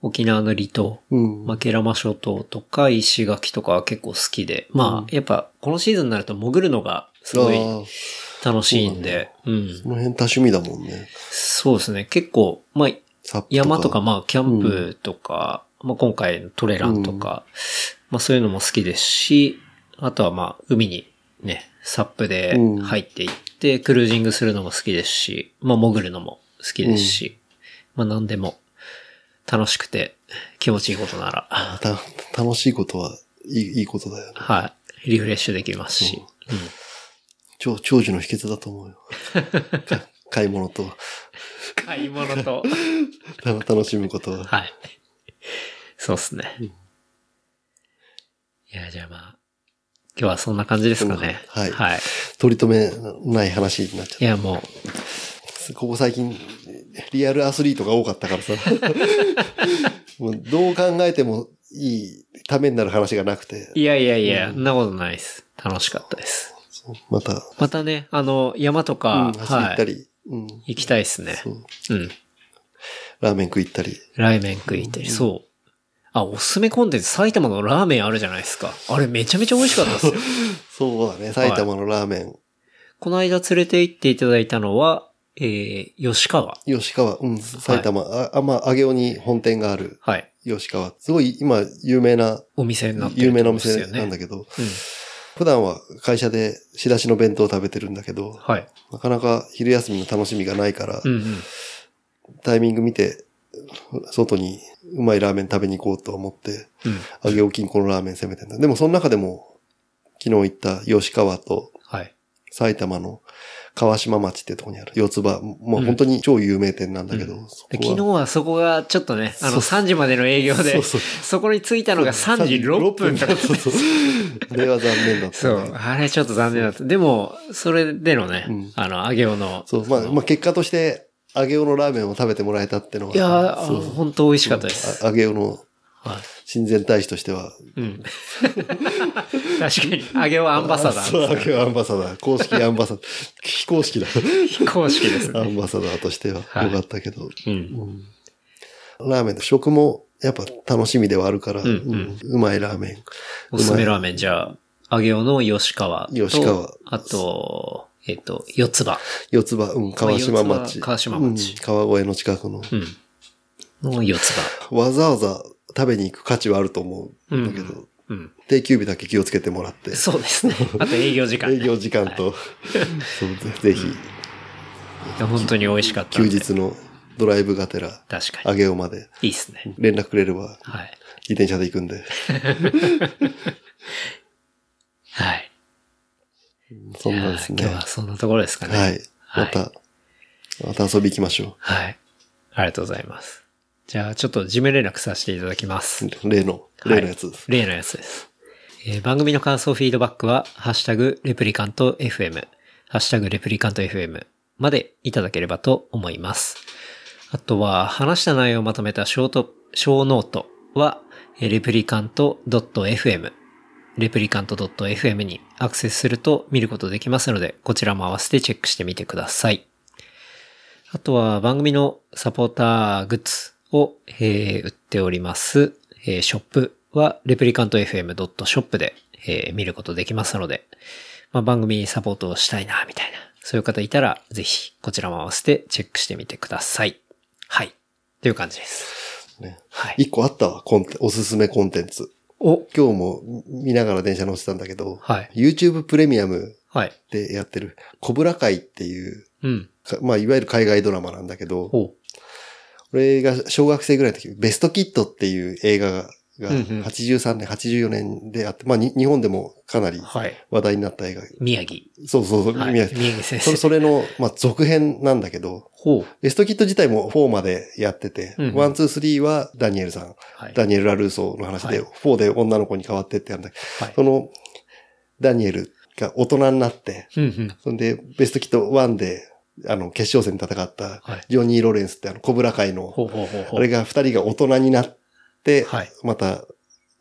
沖縄の離島、うん。まあ、ケラマ諸島とか、石垣とかは結構好きで、まあ、やっぱ、このシーズンになると潜るのがすごい楽しいんで、うん。その辺多趣味だもんね。そうですね。結構、まあ、サップ山とか、まあ、キャンプとか、まあ、今回のトレランとか、まあ、そういうのも好きですし、あとはまあ、海にね、サップで入っていって、クルージングするのも好きですし、まあ、潜るのも好きですし、まあ、何でも楽しくて気持ちいいことなら、楽しいことはいいいいことだよね。はい、リフレッシュできますし、長長寿の秘訣だと思うよ。か 買い物と買い物と、た 楽しむことは。はい。そうっすね。いや、じゃあまあ、今日はそんな感じですかね。はいはい。取り留めない話になっちゃっいや、もう、た。ここ最近、リアルアスリートが多かったからさ。もうどう考えてもいいためになる話がなくて。いやいやいや、そんなことないです。楽しかったです。また、またね、あの、山とうかん、、走り行ったはい。り、うん、行きたいですね。そううん。ラーメン食い行ったり。ラーメン食いて、そう。あ、おすすめコンテンツ、埼玉のラーメンあるじゃないですか。あれめちゃめちゃ美味しかったですよ。そうだね、埼玉のラーメン。この間連れて行っていただいたのは、えー、吉川。吉川、うん、埼玉、あ、あ、まあ、上尾に本店があるはい。吉川。すごい今、有名な、お店になってる有名なお店なんだけど、うん。普段は会社で仕出しの弁当を食べてるんだけど、はい。なかなか昼休みの楽しみがないから、うんうん。タイミング見て、外にうまいラーメン食べに行こうと思って、うん。上尾近郊のラーメン攻めてんだ。でもその中でも、昨日行った吉川とはい。埼玉の川島町っていうところにある。四つ葉、もう本当に超有名店なんだけど、そこは。で昨日はそこがちょっとね、あのそう。3時までの営業で、そこに着いたのが3時6分とか。そうそう。あれは残念だった、そう、あれちょっと残念だった。でも、それでのね、うん。あの、揚げおの。そう、まあ、まあ結果として、揚げおのラーメンを食べてもらえたってのは。いやー、そうそう。本当美味しかったです。あ揚げおのはい。親善大使としては。うん。確かに、揚げおアンバサダそう、ー。揚げおアンバサダー。公式アンバサダー。非公式だ。非公式ですね。アンバサダーとしてははいよかったけど。うん。ラーメンの食もやっぱ楽しみではあるから、んうんうんうまいラーメン。おすすめラーメン、じゃあ、揚げおの吉川と。吉川あと、えっと、四つ葉。四つ葉、うん、川島町。川島町うん川越の近くの。うん。の四つ葉。わざわざ食べに行く価値はあると思うんだけど、うん。定休日だけ気をつけてもらって。そうですね。あと営業時間、ね。営業時間と、そうぜぜひ、いや本当に美味しかった。休日のドライブがてら、確かに。上尾までいいっすね。連絡くれれば、はい。自転車で行くんで。はい。そんなですね。今日はそんなところですかね。はい。また、また遊び行きましょはい。ありがとうございます。じゃあ、ちょっと事務連絡させていただきます。う。例の、例のやつです。例のやつです。えー番組の感想フィードバックは、ハッシュタグレプリカント FM、ハッシュタグレプリカント FM までいただければと思います。あとは、話した内容をまとめたショー、ショーノートは、えーレプリカント .fm、レプリカント .fm にアクセスすると見ることできますので、こちらも合わせてチェックしてみてください。あとは番組のサポーターグッズを、えー売っております、えーショップは replicantfm.shop で、えー見ることできますので、まあ、番組サポートをしたいな、みたいな、そういう方いたら、ぜひこちらも合わせてチェックしてみてください。はい。という感じです。ね。はい。一個あったわ、コンテおすすめコンテンツ。お、今日も見ながら電車乗ってたんだけど、はい。YouTube プレミアムはい。でやってる、コブラ会っていう、うん。かまあ、いわゆる海外ドラマなんだけど、お俺が小学生ぐらいの時、ベスト・キッドっていう映画が、がうんうん83年、84年であって、まあ、に日本でもかなりはい。話題になった映画。宮城。そうそうそう、はい。ミヤミヤギ先生。それそれの、まあ、続編なんだけど。ベスト・キッド自体も4までやってて、うんうん one、two、three はダニエルさん、はい。ダニエル・ラルーソーの話で、はい4で女の子に変わってってやるんだけど、はいその、ダニエルが大人になって、うんうん。そんで、ベスト・キッド1で、あの、決勝戦で戦ったはい、ジョニー・ロレンスってあの、コブラ会の。あれが二人が大人になって、はいまた、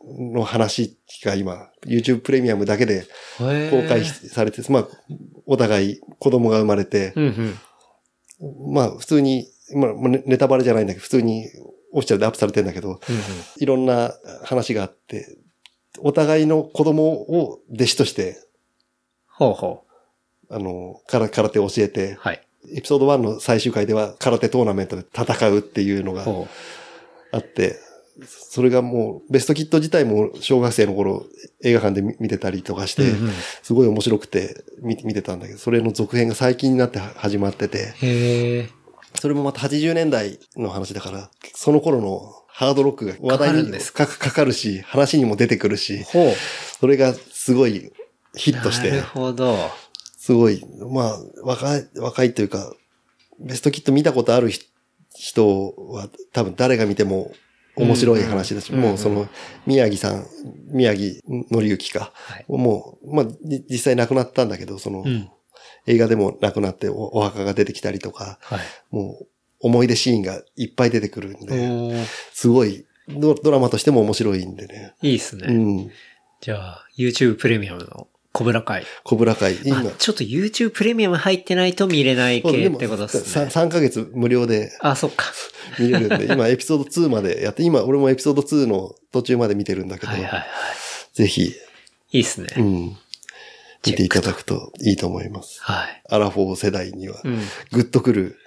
の話が今、YouTube プレミアムだけで公開されて、まあ、お互い子供が生まれて。まあ、普通に、まあ、ネネタバレじゃないんだけど、普通にオフィシャルでアップされてんだけど。いろんな話があって、お互いの子供を弟子として、ほうほあの、空空手を教えてう。、はい。エピソード1の最終回では空手トーナメントで戦うっていうのがほあって、それがもう、ベストキット自体も小学生の頃映画館で見見てたりとかしう。て、すごい面白くて見見てたんだけど、それの続編が最近になって始まってて。それもまた80年代の話だから、その頃のハードロックが話題にかかるんですか？かかるし、話にも出てくるし。それがすごいヒットしてなる、ほど。すごい、まあ、若い、若いというか、ベストキット見たことあるひ人は多分誰が見ても面白い話だし、うんうんもうその、宮城さん、宮城のりゆきか、はい。もう、まあ、じ実際亡くなったんだけど、その、うん。映画でも亡くなっておお墓が出てきたりとか、はい。もう、思い出シーンがいっぱい出てくるんおで、ーすごいド、ドラマとしても面白いんでね。いいっすね。うん。じゃあ、YouTube プレミアムのコブラ会。コブラ会。今あ、ちょっと YouTube プレミアム入ってないと見れない系ってことですさね。3ヶ月無料であ、そっか。見れるんで、今エピソード2までやって、今俺もエピソード2の途中まで見てるんだけど、はいはいはい。ぜひ、いいっすね。うん、見ていただくといいと思います。はい。アラフォー世代にはうん。グッとくる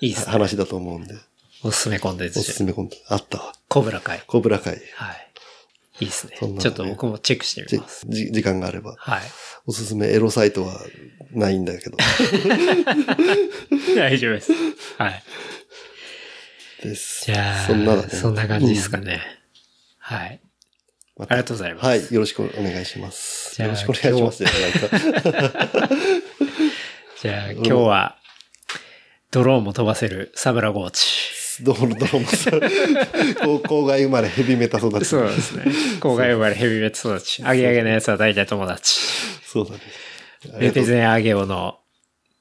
いいっすね。話だと思うんで、おすすめコンテンツおすすめコンテンツあったわ。コブラ会。コブラ会。はい。いいっすね。ねちょっと僕もチェックしてみじます。じ時間があれば。はい。おすすめエロサイトはないんだけど。大丈夫です。はい。です。じゃあ、そんなだねそんな感じですかね。はい。まありがとうございますはい。よろしくお願いします。じゃあよろしくお願いしますね。なんか じゃあ、今日は、ドローンも飛ばせるサブラゴーチ。ドロドロもさ、郊外生まれヘビメタ育ち。そうですね。郊外生まれヘビメタ育ち。アゲアゲのやつは大体友達。そうだね。レペゼンアゲオの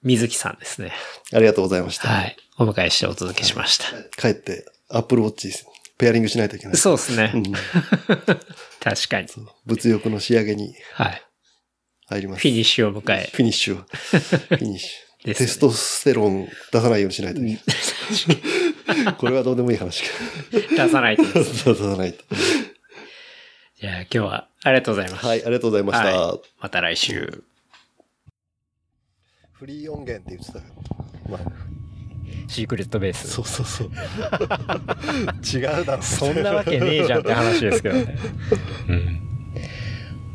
水木さんですね。ありがとうございました。はい。お迎えしてお届けしました。帰って、アップルウォッチ、ペアリングしないといけない。そうですねう。ん確かに。物欲の仕上げにはい。入ります。フィニッシュを迎え。フィニッシュを。フィニッシュ。ねテストステロン出さないようにしないといけない。これはどうでもいい話か。出さないと。出さないと。じゃあ今日はありがとうございました。はい、ありがとうございました。はいまた来週。フリー音源って言ってたよ。まあ、シークレットベース。そうそうそう。違うだろ。そんなわけねえじゃんって話ですけどね。うん。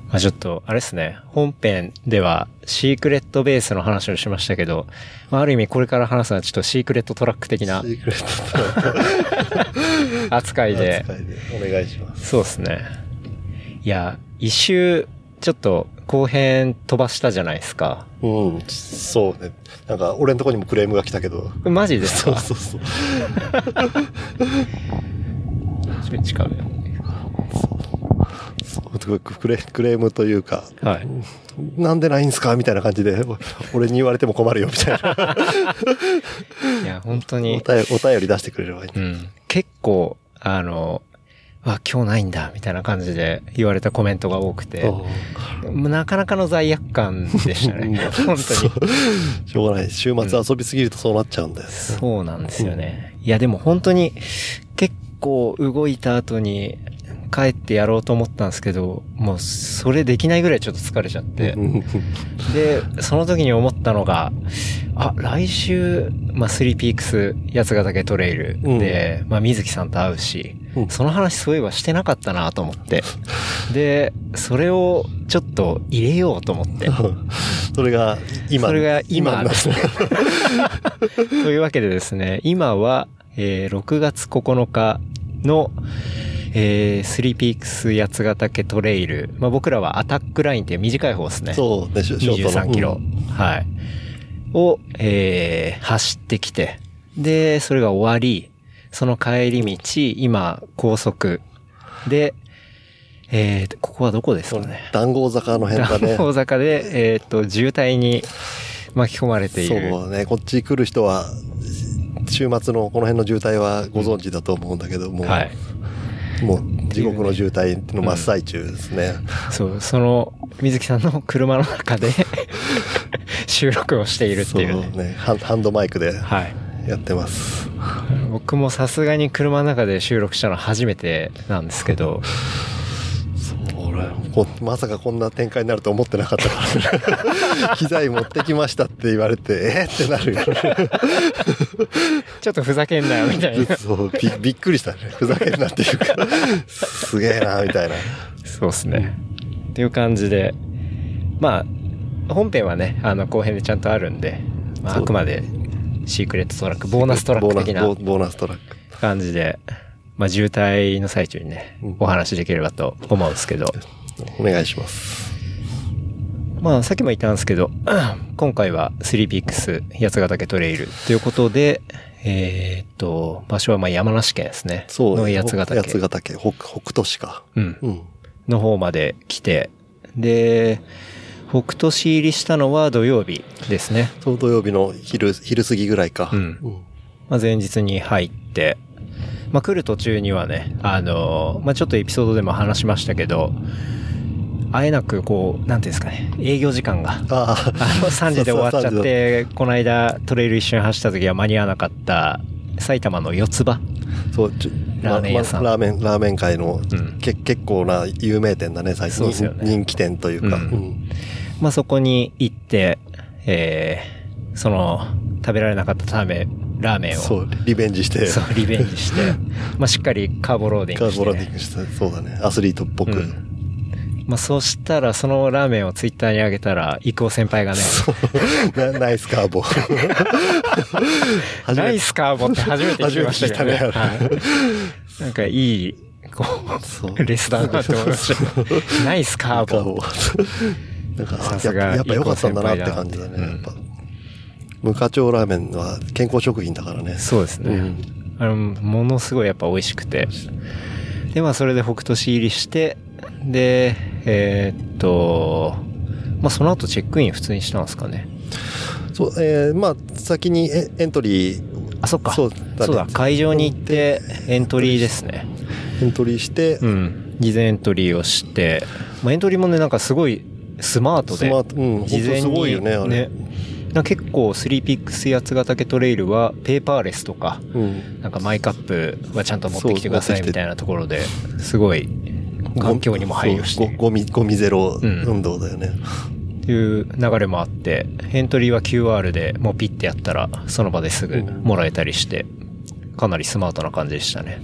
まあちょっと、あれですね、本編ではシークレットベースの話をしましたけど、まあある意味これから話すのはちょっとシークレットトラック的なシークレット扱いで、扱いでお願いします。そうですね。いや、一周、ちょっと後編飛ばしたじゃないですか。うん、そうね。なんか、俺のとこにもクレームが来たけど。マジですか？そうそうそう。ちょっと近くそうクレクレームというか、はい。なんでないんすかみたいな感じで、お俺に言われても困るよ、みたいな。いや、本当おに、便りお便り出してくれればいい。うん。結構、あの、わ、今日ないんだ、みたいな感じで言われたコメントが多くて、なかなかの罪悪感でしたね。本当に。しょうがない。週末遊びすぎるとそうなっちゃうんだよね。そうなんですよね。いや、でも本当に結構動いた後に帰ってやろうと思ったんですけど、もうそれできないぐらいちょっと疲れちゃって。うんで、その時に思ったのが、あ、来週、まあ、スリーピークス八ヶ岳トレイルで、まあ、水木さんと会うし、うんその話そういえばしてなかったなと思って。で、それをちょっと入れようと思って。それが今、それが今になってというわけでですね、今は、えー6月9日の、えー、スリーピークス八ヶ岳トレイル。まあ、僕らはアタックラインっていう短い方ですね。そうね、ショショートの。23キロ。はい。を、えー、走ってきて。で、それが終わり、その帰り道、今、高速で、えー、ここはどこですかね。談合坂の辺だね。大阪で、えーっと、渋滞に巻き込まれている。そうね、こっち来る人は、週末のこの辺の渋滞はご存知だと思うんだけども、はい。もう地獄の渋滞の真っ最中ですね。そう、その、水木さんの車の中で 収録をしているっていうね。ねハン、ハンドマイクではい。やってます。僕もさすがに車の中で収録したの初めてなんですけど、まさかこんな展開になると思ってなかったから、機材持ってきましたって言われて、えー、ってなるよね。ちょっとふざけんなよみたいな。そうび、びっくりしたね。ふざけんなっていうか、すげえな、みたいな。そうですね。っていう感じで、まあ、本編はね、あの、後編でちゃんとあるんで、まあ、あくまでシークレットトラック、ボーナストラック的なボーナストラック。感じで、まあ、渋滞の最中にねうん、お話しできればと思うんですけど、お願いします。まあ、さっきも言ったんですけど、今回はスリーピークス八ヶ岳トレイルということで、えーっと、場所はまあ山梨県ですね。そうね。の八ヶ岳。八ヶ岳、北、北斗市か。うん。うん。の方まで来て、で、北斗市入りしたのは土曜日ですね。そう、土曜日の昼、昼過ぎぐらいか。うんうん。まあ、前日に入って、まあ、来る途中にはね、あの、まあ、ちょっとエピソードでも話しましたけど、あえなくこう、なんていうんですかね、営業時間が、ああ。あの3時で終わっちゃって、この間トレイル一瞬走った時は間に合わなかった、埼玉の四つ葉。そう、ラーメン屋さんままラーメン、ラーメン界の、うんけ結構な有名店だね、最近。ね人気店というか。うんうんまあ、そこに行って、えー、その、食べられなかったため、ラーメンを、そう、リベンジして、そう、リベンジして、まあ、しっかりカーボローディンカーグして、ボロディングして、そうだね。アスリートっぽく。うんまあ、そうしたら、そのラーメンをツイッターに上げたら、イクオ先輩がね、なナイスカーボ。ナイスカーボって初めて聞きましたけどね。ねはいなんかいい、こそうう、レスだなって思いました。ナイスカーボ。ボ。なんか、さすがやっぱ良かったんだなって感じだね。うんやっぱ。無課長ラーメンは健康食品だからね。そうですね。うんあの、ものすごいやっぱ美味しくて。で、まあ、それで北斗市入りして、で、えーっと、まあ、その後チェックイン普通にしたんですかね。そう、えー、まあ、先にエエントリー、あ、そっか。そうだねそうだ、会場に行ってエントリーですね。エントリーして、うん。事前エントリーをして、まあ、エントリーもね、なんかすごいスマートで。スマート、うん、事前に、本当すごいよね、あれ。なんか結構、スリーピックス八ヶ岳トレイルは、ペーパーレスとか、うん。なんかマイカップはちゃんと持ってきてくださいみたいなところで、すごい、環境にも配慮してゴゴミ、ゴミゼロうん運動だよね。っていう流れもあって、エントリーは QR でもうピッてやったら、その場ですぐもらえたりして、かなりスマートな感じでしたね。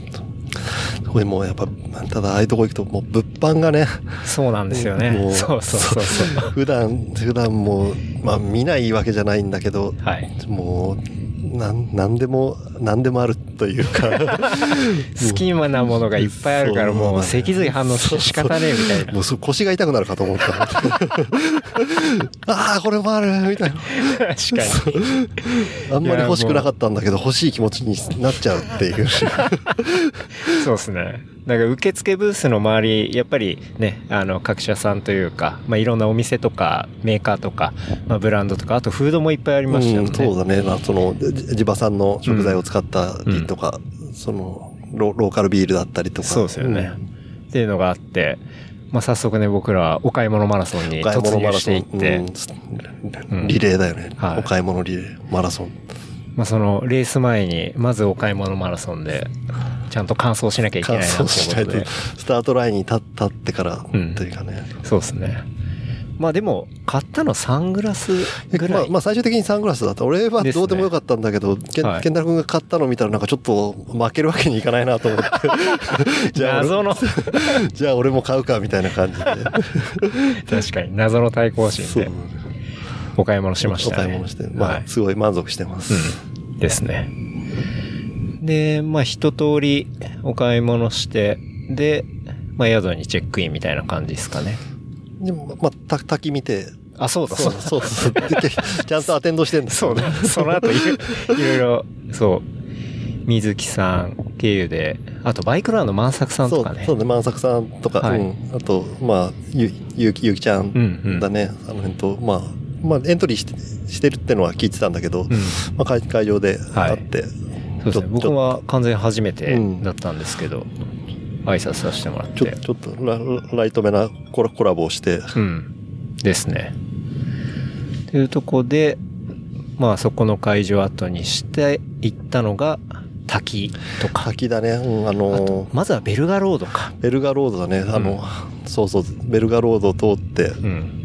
これもうやっぱ、ただああいうとこ行くともう物販がね、そうなんですよね。もそうそうそうそう。普段、普段もう、まあ見ないわけじゃないんだけど、はい。もう、なん、なんでも、なんでもあるというか、好きなものがいっぱいあるからもう脊髄反応して仕方ねえみたいな。もうそう腰が痛くなるかと思った。ああ、これもあるみたいな。確かに。あんまり欲しくなかったんだけど、欲しい気持ちになっちゃうっていう。そうですね。だから受付ブースの周り、やっぱりね、あの、各社さんというか、まあ、いろんなお店とか、メーカーとか、まあ、ブランドとか、あとフードもいっぱいありましたよね。うん、そうだね。まあ、その、じ地場産の食材を使ったりとか、そのロ、ローカルビールだったりとか。そうですよね。っていうのがあって、まあ、早速ね、僕らはお買い物マラソンに突入していって、うんリレーだよね、はいお買い物リレー、マラソン。まあ、そのレース前に、まずお買い物マラソンで、ちゃんと完走しなきゃいけ完ないなってことで。、スタートラインに立立ってから、うんというかね。そうですね。まあでも、買ったのサングラスぐらい。まあ、まあ最終的にサングラスだった。俺はどうでもよかったんだけど、けんはい健太郎君が買ったの見たらなんかちょっと負けるわけにいかないなと思って。じゃあ俺謎の、じゃあ俺も買うかみたいな感じで。確かに謎の対抗心そうで。お買い物しましたね。お買い物して。まあ、はいすごい満足してます。うん。ですね。で、まあ一通りお買い物して、で、まあ宿にチェックインみたいな感じですかね。でも、まあ、た滝見て、あ、そうだ、そうそうそう。でちゃんとアテンドしてんだそうだ。その後いろいろいろ、そう。水木さん経由で、あとバイクラーの万作さんとかね。そうね、万作さんとか、はいうん。あと、まあ、ゆ、ゆうき、ゆうきちゃうんうんんだね。あの辺と、まあ、まあ、エントリーしてしてるってのは聞いてたんだけど、うん。まあ、会会場ではい会って、そうですね。僕は完全初めてうんだったんですけど、挨拶させてもらっちょて。ちょっとラライトめなコラコラボをして、うん。ですね。というとこで、まあそこの会場後にして行ったのが滝とか。滝だね。うん、あの、まずはベルガロードか。ベルガロードだね。あの、そうそう、ベルガロードを通って、うん。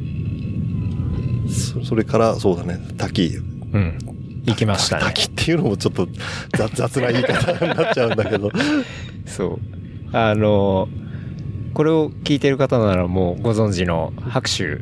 そそれから、そうだね、滝。うん。行きましたね。滝っていうのもちょっと雑雑な言い方になっちゃうんだけど。そう。あの、これを聞いてる方ならもうご存知の白州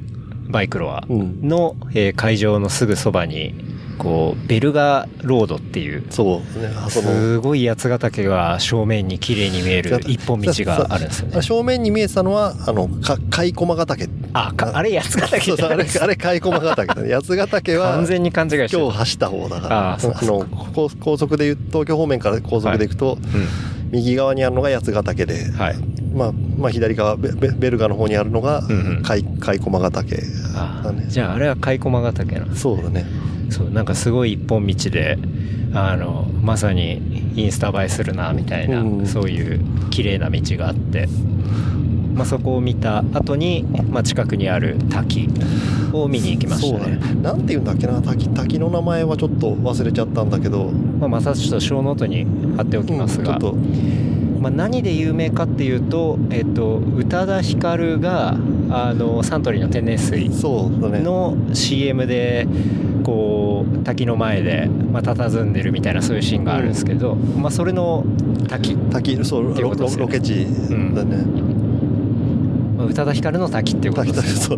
バイクロアうん。の、えー会場のすぐそばに、こう、ベルガロードっていう、そうね、あその、すごい八ヶ岳が正面に綺麗に見える一本道があるんですよね。正面に見えてたのは、あの、か、貝駒ヶ岳。あ、かあれ八ヶ岳そうそう、あれ、あれれ貝駒ヶ岳だね。八ヶ岳は、完全に勘違いしてる今日走った方だから。あの、高高速で言う、東京方面から高速で行くと、右側にあるのが八ヶ岳で、うん。はい。まあ、まあ左側、ベベベルガの方にあるのがうんうん、貝、貝駒ヶ岳あだね。じゃああれは貝駒ヶ岳なんですそうだね。そう、なんかすごい一本道で、あの、まさにインスタ映えするな、みたいな、うん。そういう綺麗な道があって、まあそこを見た後に、まあ近くにある滝を見に行きましそうだたね。ね。なんて言うんだっけな、滝、滝の名前はちょっと忘れちゃったんだけど、まあまたちょっと小ノートに貼っておきますが、うんまあ何で有名かっていうと、えっと、宇多田ヒカルが、あの、サントリーの天然水。の CM でこう滝の前でまあ佇んでるみたいなそういうシーンがあるんですけど、まあそれの滝、滝、そう、ロケ地だね。まあ宇多田ヒカルの滝っていうことですね。そう。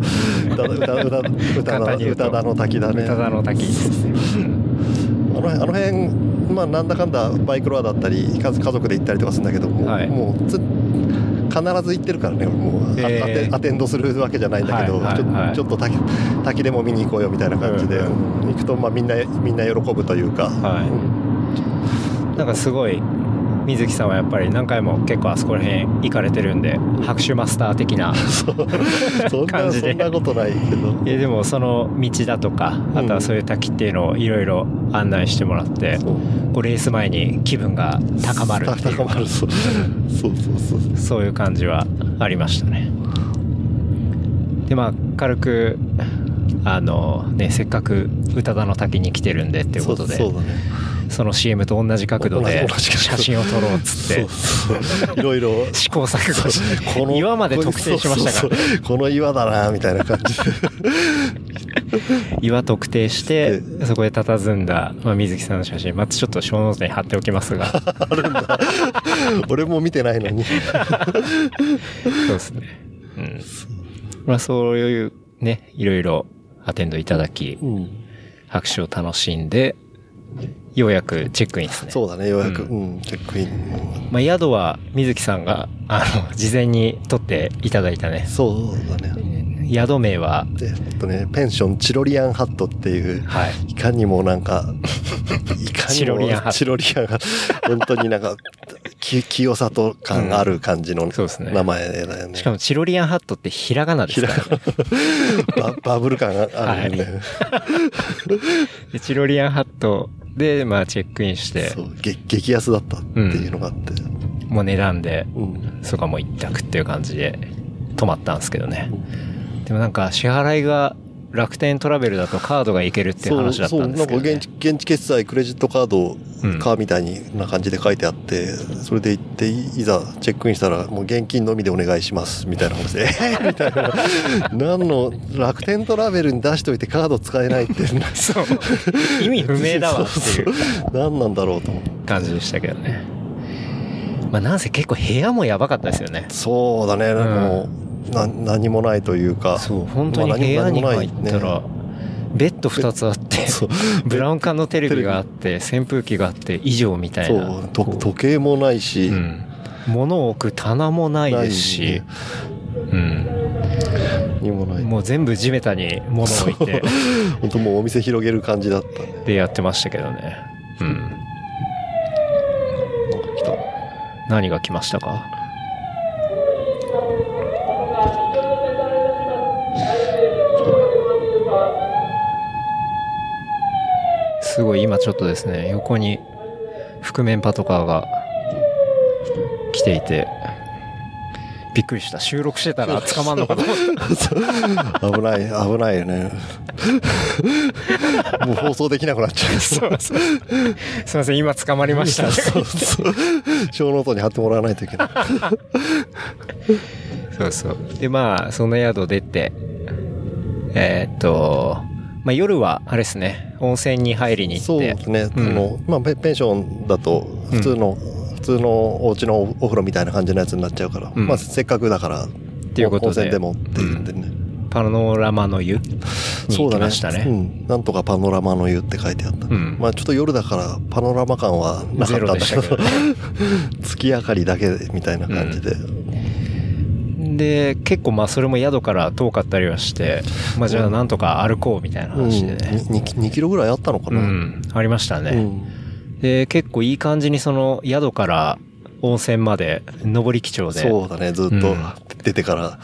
歌歌歌歌歌簡単に言うと歌の滝だね。宇多田の滝ですね。あの辺、あの辺、まあなんだかんだバイクロアだったり、家家族で行ったりとかするんだけど、もう、はい。もうつ必ず行ってるからね、も。う、あへー。アテンドするわけじゃないんだけど、はいはいちょはい。ちょっと滝滝でも見に行こうよみたいな感じで、うん。行くとまあみんなみんな喜ぶというか、はい。うん。なんかすごい水木さんはやっぱり何回も結構あそこら辺行かれてるんで拍手マスター的な 感じで。なそんなことないけど。いやでもその道だとかあとはそういう滝っていうのをいろいろ案内してもらって、こうレース前に気分が高まるっていう。高まる。そうそうそうそう。そういう感じはありましたね。で、まあ、軽く、あの、ね、せっかく宇多田の滝に来てるんでっていうことで、そうだねその CM と同じ角度で写真を撮ろうっつって。いろいろ。試行錯誤。して岩まで特定しましたから。この岩だな、みたいな感じで。岩特定してそこで佇んだ、まあ、水木さんの写真。またちょっとショーノートに貼っておきますが。俺も見てないのに。そうですね。うん。まあそういうねいろいろアテンドいただきうん。拍手を楽しんでようやくチェックインですねそうだね、ようやく。ううん、チェックイン。まあ、宿は水木さんがあの事前に取っていただいたねそうだね。宿名はで、えっとね、ペンションチロリアンハットっていう、はいいかにもなんか、いかにもチロリアンハットチロリアンが、本当になんか、き清里感ある感じの名前だよね。しかもチロリアンハットってひらがなですからね ババブル感があるよね。でチロリアンハットで、まあ、チェックインして激安だったっていうのがあって。もう値段でうん。そこはもう一択っていう感じで泊まったんですけどねでもなんか支払いが楽天トラベルだとカードがいけるっていうそう、話だっそう、たんですけど、ね、なんか現地、現地決済クレジットカードうん。かみたいな感じで書いてあって、それで行って、いいざチェックインしたら、もう現金のみでお願いします、みたいな話で、えーみたいな。何の、楽天トラベルに出しといてカード使えないって、そう。意味不明だわっていう。何なんだろうと。感じでしたけどね。まあなんせ結構部屋もやばかったですよね。そうだね、もう、な、何もないというか。そう本当にまあ部屋に入ったら、ベッド2つあってブラウン管のテレビがあって扇風機があって以上みたいな。そう、と時計もないし、うん、物を置く棚もないですし、うん、何もない。もう全部地べたに物を置いて。本当もうお店広げる感じだったね。でやってましたけどね。うん。何が来ましたか？すごい今ちょっとですね横に覆面パトカーが来ていてびっくりした収録してたら 捕まんのかと思った危ない、危ないよね。もう放送できなくなっちゃう。そうそうすいません今捕まりましたそうそう。小ノートに貼ってもらわないといけない。そうそう。で、まあ、その宿出て、えーっと、まあ夜は、あれですね、温泉に入りに行ってそうで、すね。うんあの、まあ、ペペンションだと、普通の、普通のお家のお風呂みたいな感じのやつになっちゃうから、うんまあ、せっかくだから、っていうことで温泉でもって言ってね。パノラマの湯に行きましたね。うん。なんとかパノラマの湯って書いてあった。うんまあちょっと夜だからパノラマ感はなかったんだけど、月明かりだけみたいな感じで。で、結構まあそれも宿から遠かったりはして、まあじゃあなんとか歩こうみたいなうん、話でね。2, 2キロぐらいあったのかうな。ん、ありましたね。うんで、結構いい感じにその宿から温泉まで上り基調で、そうだね、ずっとうん出てから。は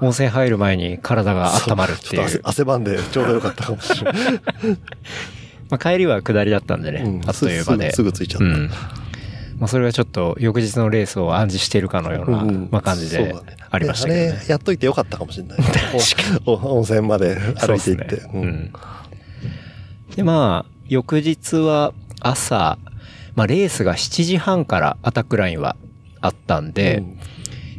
い、温泉入る前に体が温まるっていうちょっと。汗汗ばんでちょうどよかったかもしれない。まあ、帰りは下りだったんでね、うんあっという間で。すぐすぐ着いちゃったうん。まあ、それはちょっと翌日のレースを暗示しているかのような、うんまあ、感じでありましたけどね。あれ、やっといてよかったかもしれない。温泉まで歩いて行って。ねううんん。で、まあ、翌日は朝、まあ、レースが7時半からアタックラインはあったんで、うん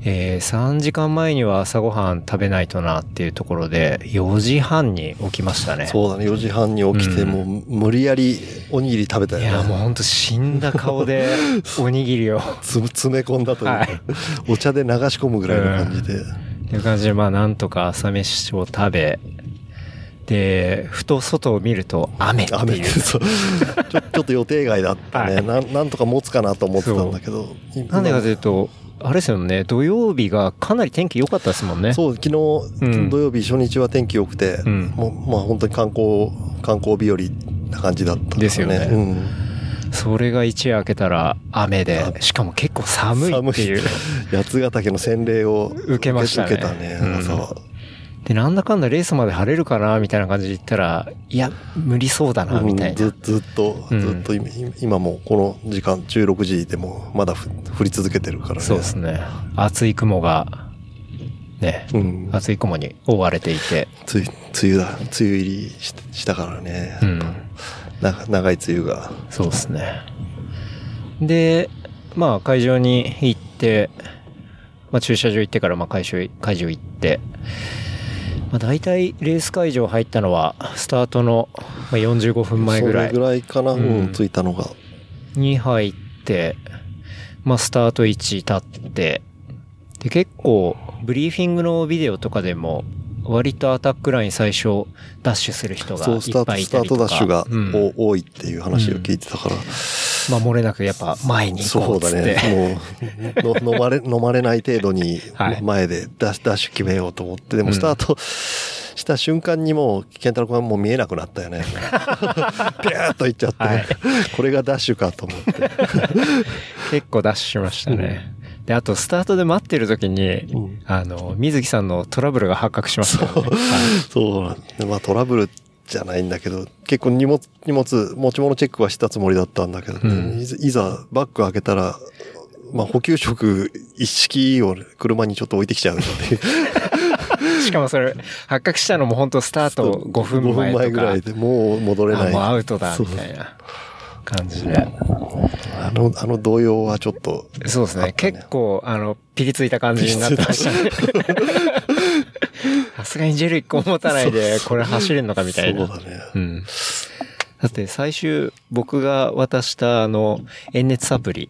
えー3時間前には朝ごはん食べないとなっていうところで、4時半に起きましたね。そうだね、4時半に起きて、うんもう無理やりおにぎり食べたよね。いや、もうほんと死んだ顔で、おにぎりを。つ詰め込んだというか、はいお茶で流し込むぐらいの感じで。っていう感じで、まあ、なんとか朝飯を食べ、で、ふと外を見ると雨っていう。雨そうちょちょっと予定外だったね、はいなん。なんとか持つかなと思ってたんだけど。なんでかというと、あれですよね、土曜日がかなり天気良かったですもんね。そう、昨日、うん土曜日初日は天気良くて、うんもうまあ本当に観光、観光日和な感じだったから、ですよねうん。それが一夜明けたら雨で、しかも結構寒いっていう。八ヶ岳の洗礼を受けましたね受けたね、うん朝は。で、なんだかんだレースまで晴れるかなみたいな感じで言ったら、いや、無理そうだな、みたいな。うんずずっと、うんずっと今今もこの時間、16時でもまだふ降り続けてるからね。そうですね。厚い雲が、ね、うん。厚い雲に覆われていて、つい、梅雨だ、梅雨入りししたからね。うん。な長い梅雨が。そうですね。で、まあ会場に行って、まあ駐車場行ってからまあ会場、会場行って、まあ大体レース会場入ったのはスタートのまあ45分前ぐらいそれぐらいかな、ううんん、着いたのが。に入って、まあスタート位置立って、で結構ブリーフィングのビデオとかでも割とアタックライン最初ダッシュする人がそう、いスタート、っぱいいスタートたりとか。ダッシュがうんお多いっていう話を聞いてたから。まあ漏れなくやっぱ前に行こそううっつって。だね。もうの、飲まれ、飲まれない程度にはい前でダッシュ、決めようと思って、でもスタートした瞬間にもう、ケンタロウ君はもう見えなくなったよね。ピューっといっちゃって、はいこれがダッシュかと思って。結構ダッシュしましたね。で、あとスタートで待ってる時に、うんあの、水木さんのトラブルが発覚しました、ね。そうなんだまあトラブルじゃないんだけど、結構荷物、荷物、持ち物チェックはしたつもりだったんだけど、うんいざいざバッグ開けたら、まあ補給食一式を車にちょっと置いてきちゃうっていう。しかもそれ、発覚したのも本当スタート5分前とか。ぐらいでもう戻れない。あもうアウトだ、みたいな感じで。あの、あの動揺はちょっと、そうですね。結構、あの、ピリついた感じになってましたね。さすがにジェル1個持たないで、これ走れんのかみたいな。そうだね。うん。だって最終、僕が渡したあの、塩熱サプリ、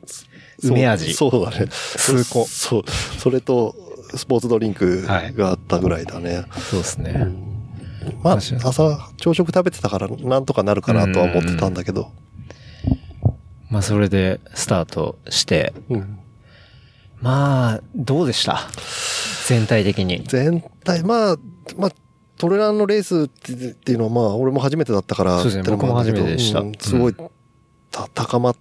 梅味。そうだね。数個そう。それと、スポーツドリンクはいがあったぐらいだね。そうですね。まあ、確かに朝、朝食食べてたから、なんとかなるかなとは思ってたんだけど。まあ、それでスタートして、うんまあ、どうでした？全体的に。全体、まあ、まあ、トレランのレースっていうのは、まあ、俺も初めてだったから、そうですね僕も初めてでしたうんすごい、た、高ま、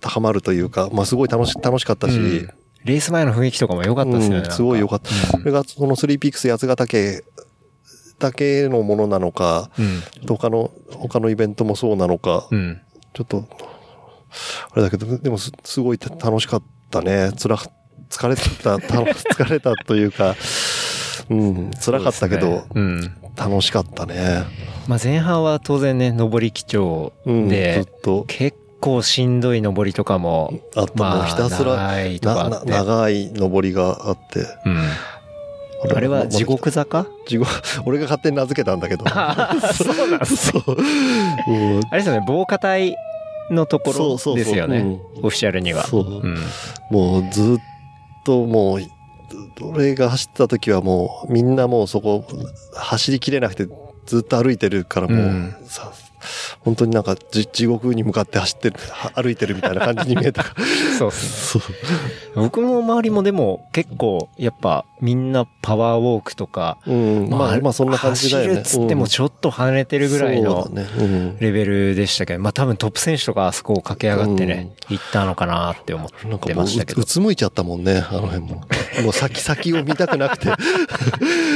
高まるというか、まあ、すごい楽し、楽しかったし、うんレース前の雰囲気とかも良かったですよね。うんすごい良かった。それが、そのスリーピークス八ヶ岳だけのものなのか、うん。他の、他のイベントもそうなのか、うん。ちょっと、あれだけど、でもすすごい楽しかったね。つら、疲れた、た 疲れたというか、うん、辛かったけど、ねうん。楽しかったね。まあ前半は当然ね、上り基調うん、で、ずっと、結構しんどい上りとかも、あった、もうまあ、ひたすら、長い。長い登りがあって。うん。あれは地獄坂？地獄、俺が勝手に名付けたんだけど。そうなんです そう。うんあれですよね、防火帯のところですよね。うんオフィシャルには。そううん。もうずっともう、俺が走った時はもうみんなもうそこ走りきれなくてずっと歩いてるからもう、うんさ本当になんかじ地獄に向かって走ってる、は歩いてるみたいな感じに見えた。そうっすね。そう。僕の周りもでも結構、やっぱみんなパワーウォークとか、うん。まあ、まあそんな感じだよね。走るっつってもちょっと跳ねてるぐらいの。レベルでしたけど、まあ多分トップ選手とかあそこを駆け上がってね、行ったのかなって思ってましたけどうう。つむいちゃったもんね、あの辺も。もう先、先を見たくなくて。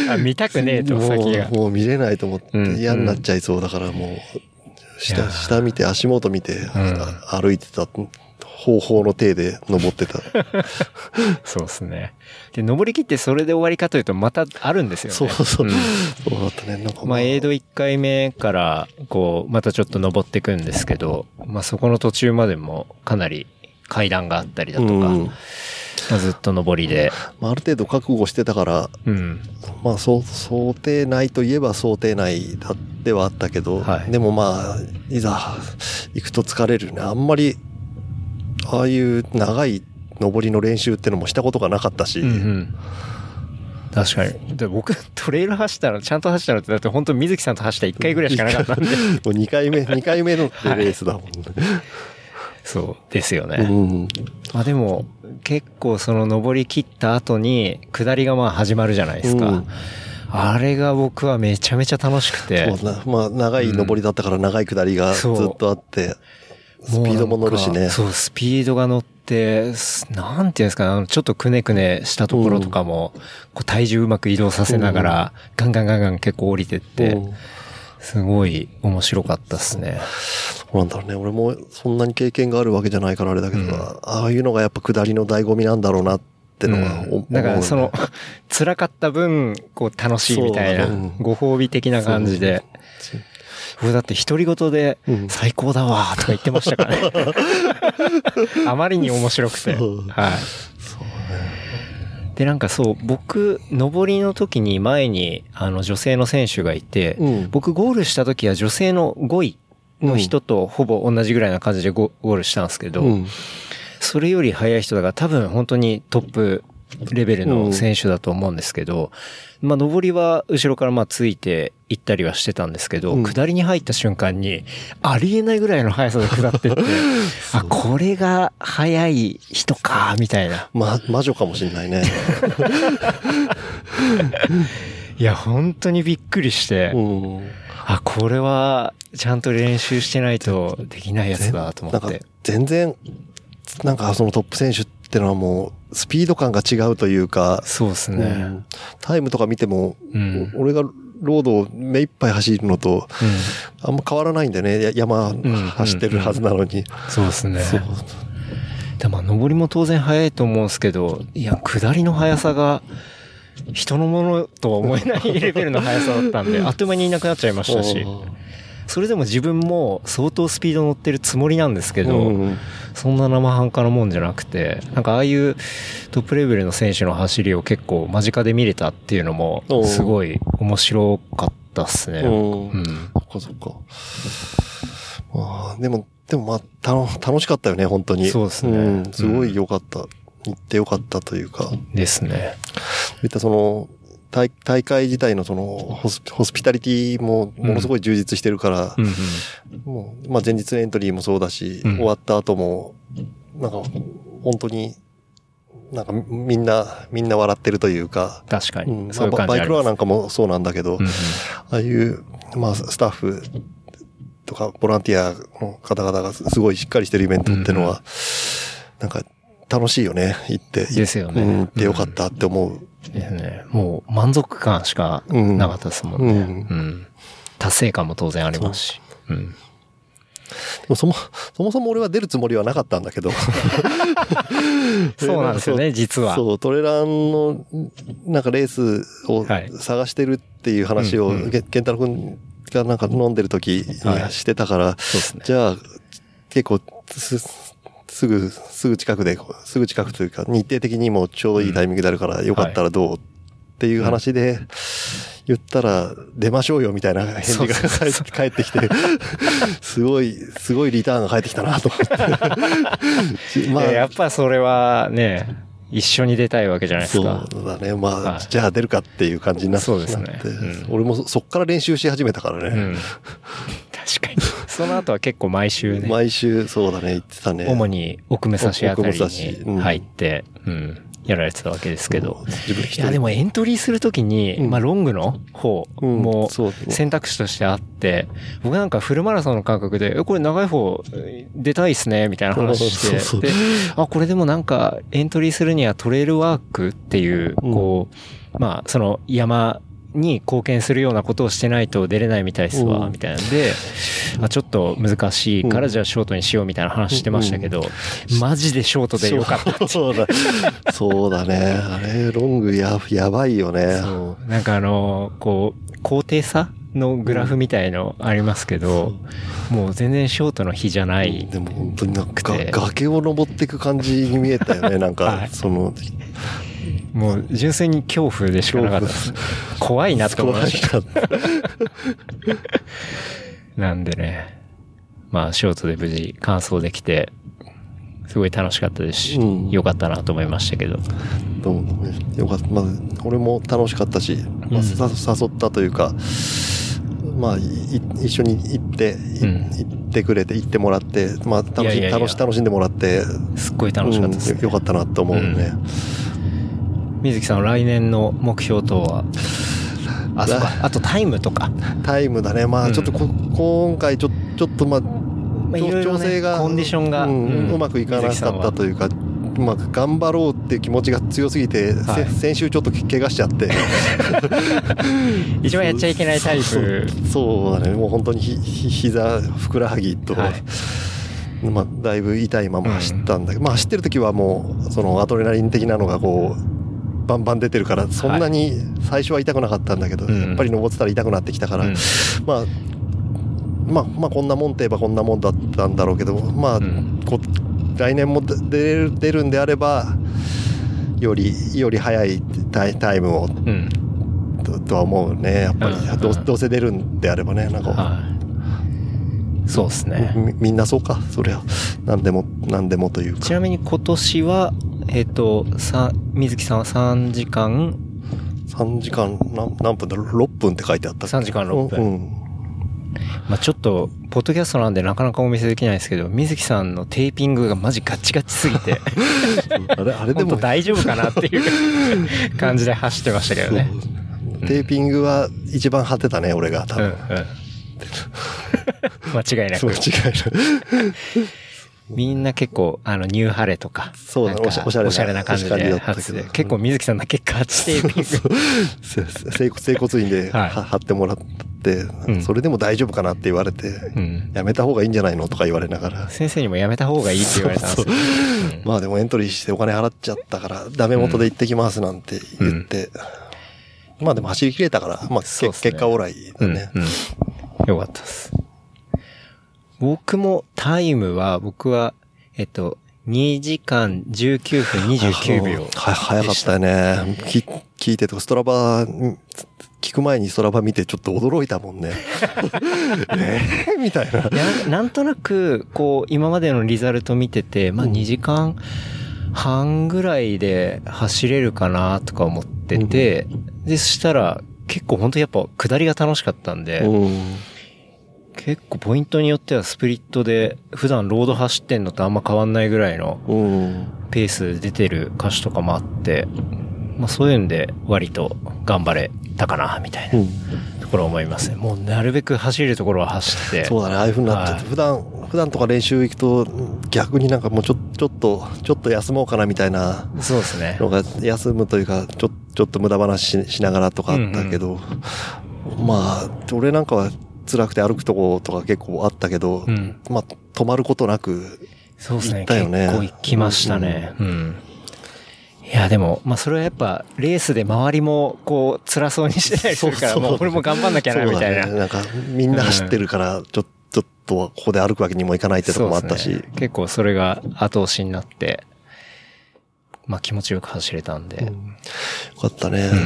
あ見たくねえと、先がもう。もう見れないと思ってうん嫌になっちゃいそうだからもう、下、ー下見て足元見て、あ歩いてた方法の手で登ってた。そうですね。で、登り切ってそれで終わりかというとまたあるんですよね。そうそう。んそうだったね。なんかまあ、エイド1回目から、こう、またちょっと登っていくんですけど、まあそこの途中までもかなり階段があったりだとか、うんまあ、ずっと登りで、まあ、ある程度覚悟してたから、うん。まあ、想定内といえば想定内だではあったけど、はいでもまあ、いざ行くと疲れるね。あんまり、ああいう長い登りの練習ってのもしたことがなかったし、うんうん。確かに。で僕、トレイル走ったの、ちゃんと走ったのって、だって本当水木さんと走った1回ぐらいしかなかったんで。もう2回目、2回目のレースだもんね。そうですよね。うん。まあでも、結構その登り切った後に、下りがまあ始まるじゃないですか。うんあれが僕はめちゃめちゃ楽しくて。そうなまあ、長い登りだったから長い下りがずっとあって、スピードも乗るしね。そう、スピードが乗って、すなんていうんですかね、あの、ちょっとくねくねしたところとかも、こう体重うまく移動させながら、ガンガンガンガン結構降りてって、うんすごい面白かったっすね。そうなんだろうね。俺もそんなに経験があるわけじゃないからあれだけど、うんああいうのがやっぱ下りの醍醐味なんだろうなってのは思う、うんだからその、辛かった分、こう楽しいみたいな、ご褒美的な感じで。僕だって独り言でうん最高だわーとか言ってましたからね。あまりに面白くて。はい。で、なんかそう、僕、上りの時に前に、あの、女性の選手がいて、うん僕ゴールした時は女性の5位の人とほぼ同じぐらいな感じでゴゴールしたんですけど、うん。それより速い人だから多分本当にトップレベルの選手だと思うんですけど、まあ上りは後ろからまあついて行ったりはしてたんですけど、うん下りに入った瞬間にありえないぐらいの速さで下ってって、あ、これが速い人か、みたいな。ま、魔女かもしんないね。いや、本当にびっくりして、うん。あ、これはちゃんと練習してないとできないやつだと思って。全然、なんかそのトップ選手ってのはもう、スピード感が違うというか、そうですね。うんタイムとか見ても、うん俺がロードを目いっぱい走るのと、あんま変わらないんだよね。や山走ってるはずなのに。そうですね。そう。でまあ、上りも当然速いと思うんですけど、いや、下りの速さが、人のものとは思えないレベルの速さだったんで、あっという間にいなくなっちゃいましたし、それでも自分も相当スピード乗ってるつもりなんですけど、うんそんな生半可なもんじゃなくて、なんかああいうトップレベルの選手の走りを結構間近で見れたっていうのもすごい面白かったっすね。うんうん。そっかそっか。まあ、でも、でもまあ、たの楽しかったよね、本当に。そうですねんすごい良かった。行って良かったというか、ですね。いったその、大大会自体のそのホス、ピタリティもものすごい充実してるから、うんうん。もう、まあ前日のエントリーもそうだし、うん。終わった後も、なんか、本当に、なんかみんな、みんな笑ってるというか、確かに。うん。そうバイクロアなんかもそうなんだけど、うんうん。ああいう、まあ、スタッフとか、ボランティアの方々がすごいしっかりしてるイベントってのは、なんか、楽しいよね、行って。ですよね。うん、行ってよかったって思う。ですね。もう満足感しかなかったですもんね。ううんん。達成感も当然ありますし。うん。でもそも、そもそも俺は出るつもりはなかったんだけど。そうなんですよね、実は。そう、トレランの、なんかレースをはい探してるっていう話を、健太郎くんがなんか飲んでる時はいにしてたから、そうですね。じゃあ、結構す、すぐ、すぐ近くで、すぐ近くというか、日程的にもちょうどいいタイミングであるから、よかったらどうっていう話で、言ったら、出ましょうよみたいな返事が返ってきて、すごい、すごいリターンが返ってきたなと思って。まいややっぱそれはね、一緒に出たいわけじゃないですそか。うだね。まあ、はいじゃあ出るかっていう感じになって。そうですね俺もそそっから練習し始めたからね。うん。確かに。その後は結構毎週ね、毎週、そうだね、言ってたね。主に奥武蔵あたりに入って、うん、やられてたわけですけど。いや、でもエントリーするときに、うん。まあ、ロングの方うんも選択肢としてあって、僕なんかフルマラソンの感覚で、え、これ長い方え出たいっすね、みたいな話して、で、あ、これでもなんかエントリーするにはトレイルワークっていう、うん。こう、まあ、その山に貢献するようなことをしてないと出れないみたいですわ、うんみたいなんで、あ、ちょっと難しいからうんじゃあショートにしようみたいな話してましたけど、マジでショートでよかった。そうだ。そうだね。あれ、ロングや、やばいよね。そう。なんかあの、こう、高低差のグラフみたいのありますけど、もう全然ショートの日じゃない。でも本当になんかくて崖を登っていく感じに見えたよね。なんか、はいその、もう純粋に恐怖でしかなかった。怖いなって思いました。な なんでね、まあショートで無事完走できて、すごい楽しかったですし、うん良かったなと思いましたけど。どうもねよかった。まあ、俺も楽しかったし、まあ、誘ったというか、まあ、い一緒に行って、行ってくれて、行ってもらって、まあ、楽し楽し楽しんでもらって、すっごい楽しかったですね。うんよよかったなと思うね。水木さん来年の目標とは、あ、そうか。あとタイムとか。タイムだね。まあ、うんちょっとこ、今回ちょ、ちょっとまあ、まあ、ね調整が、コンディションが、うんうんうまくいかなかったというか、まあ、頑張ろうっていう気持ちが強すぎて、せはい先週ちょっと怪我しちゃって。一番やっちゃいけないタイプ。そうだね。もう本当にひひ膝、ふくらはぎと、はいまあ、だいぶ痛いまま走ったんだけど、まあ走ってる時はもう、そのアドレナリン的なのがこう、バンバン出てるから、そんなに最初は痛くなかったんだけど、うんやっぱり登ってたら痛くなってきたから、うんまあ、まあ、まあ、こんなもんといえばこんなもんだったんだろうけど、まあ、んこ来年も出出る出るんであれば、より、より早いタイタイムをうん。ととは思うね。やっぱり、どうせ出るんであればね、なんか、はい。そうですね。みみんなそうか、そりゃ。なんでも、なんでもというか。ちなみに今年は、えっ、と、さ、水木さんは3時間、3時間何何分だろう ?6 分って書いてあった。3時間6分うん。まあちょっと、ポッドキャストなんでなかなかお見せできないですけど、水木さんのテーピングがマジガチガチすぎて、あれ、あれでも、大丈夫かなっていう 感じで走ってましたけどね。テーピングは一番張ってたね、俺が。多うん、うん分。。間違いなく。違いない。みんな結構、あの、ニューハレとか。そうだおしゃれなおしゃれな感じで結構水木さんだけガチテーピング。せ整整骨院で貼ってもらって、うんそれでも大丈夫かなって言われて、うん。やめた方がいいんじゃないのとか言われながら。先生にもやめた方がいいって言われたんですまあでもエントリーしてお金払っちゃったから、ダメ元で行ってきますなんて言って、まあでも走り切れたから、まあ、結果オーライだね。よかったです。僕もタイムは、僕は、えっと、2時間19分29秒。は早かったよね。き聞いてて、ストラバ、ん聞く前にストラバ見てちょっと驚いたもんね。え？ーみたいな。ななんとなく、こう、今までのリザルト見てて、まあうん2時間半ぐらいで走れるかなとか思ってて、で、そしたら、結構本当やっぱ下りが楽しかったんで、うん。結構ポイントによってはスプリットで普段ロード走ってんのとあんま変わんないぐらいのうん。ペース出てる歌詞とかもあって、まあそういうんで割と頑張れたかな、みたいなうん。ところ思いますね。もうなるべく走れるところは走って。そうだね、ああいう風になっちゃって、はい普段、普段とか練習行くと、逆になんかもうちょ、ちょっと、ちょっと休もうかなみたいなそうですね。のが、休むというか、ちょ、ちょっと無駄話ししながらとかあったけど、まあ、俺なんかは辛くて歩くとことか結構あったけど、うん。まあ、止まることなく、そうですね。行ったよね結構行きましたね。うん。いや、でも、まあそれはやっぱ、レースで周りも、こう、辛そうにしてたりするから、もう俺も頑張んなきゃな、みたいなね。。なんか、みんな走ってるから、ちょ、ちょっとここで歩くわけにもいかないってとこもあったし、ね結構それが後押しになって、まあ気持ちよく走れたんで。よかったね。うんう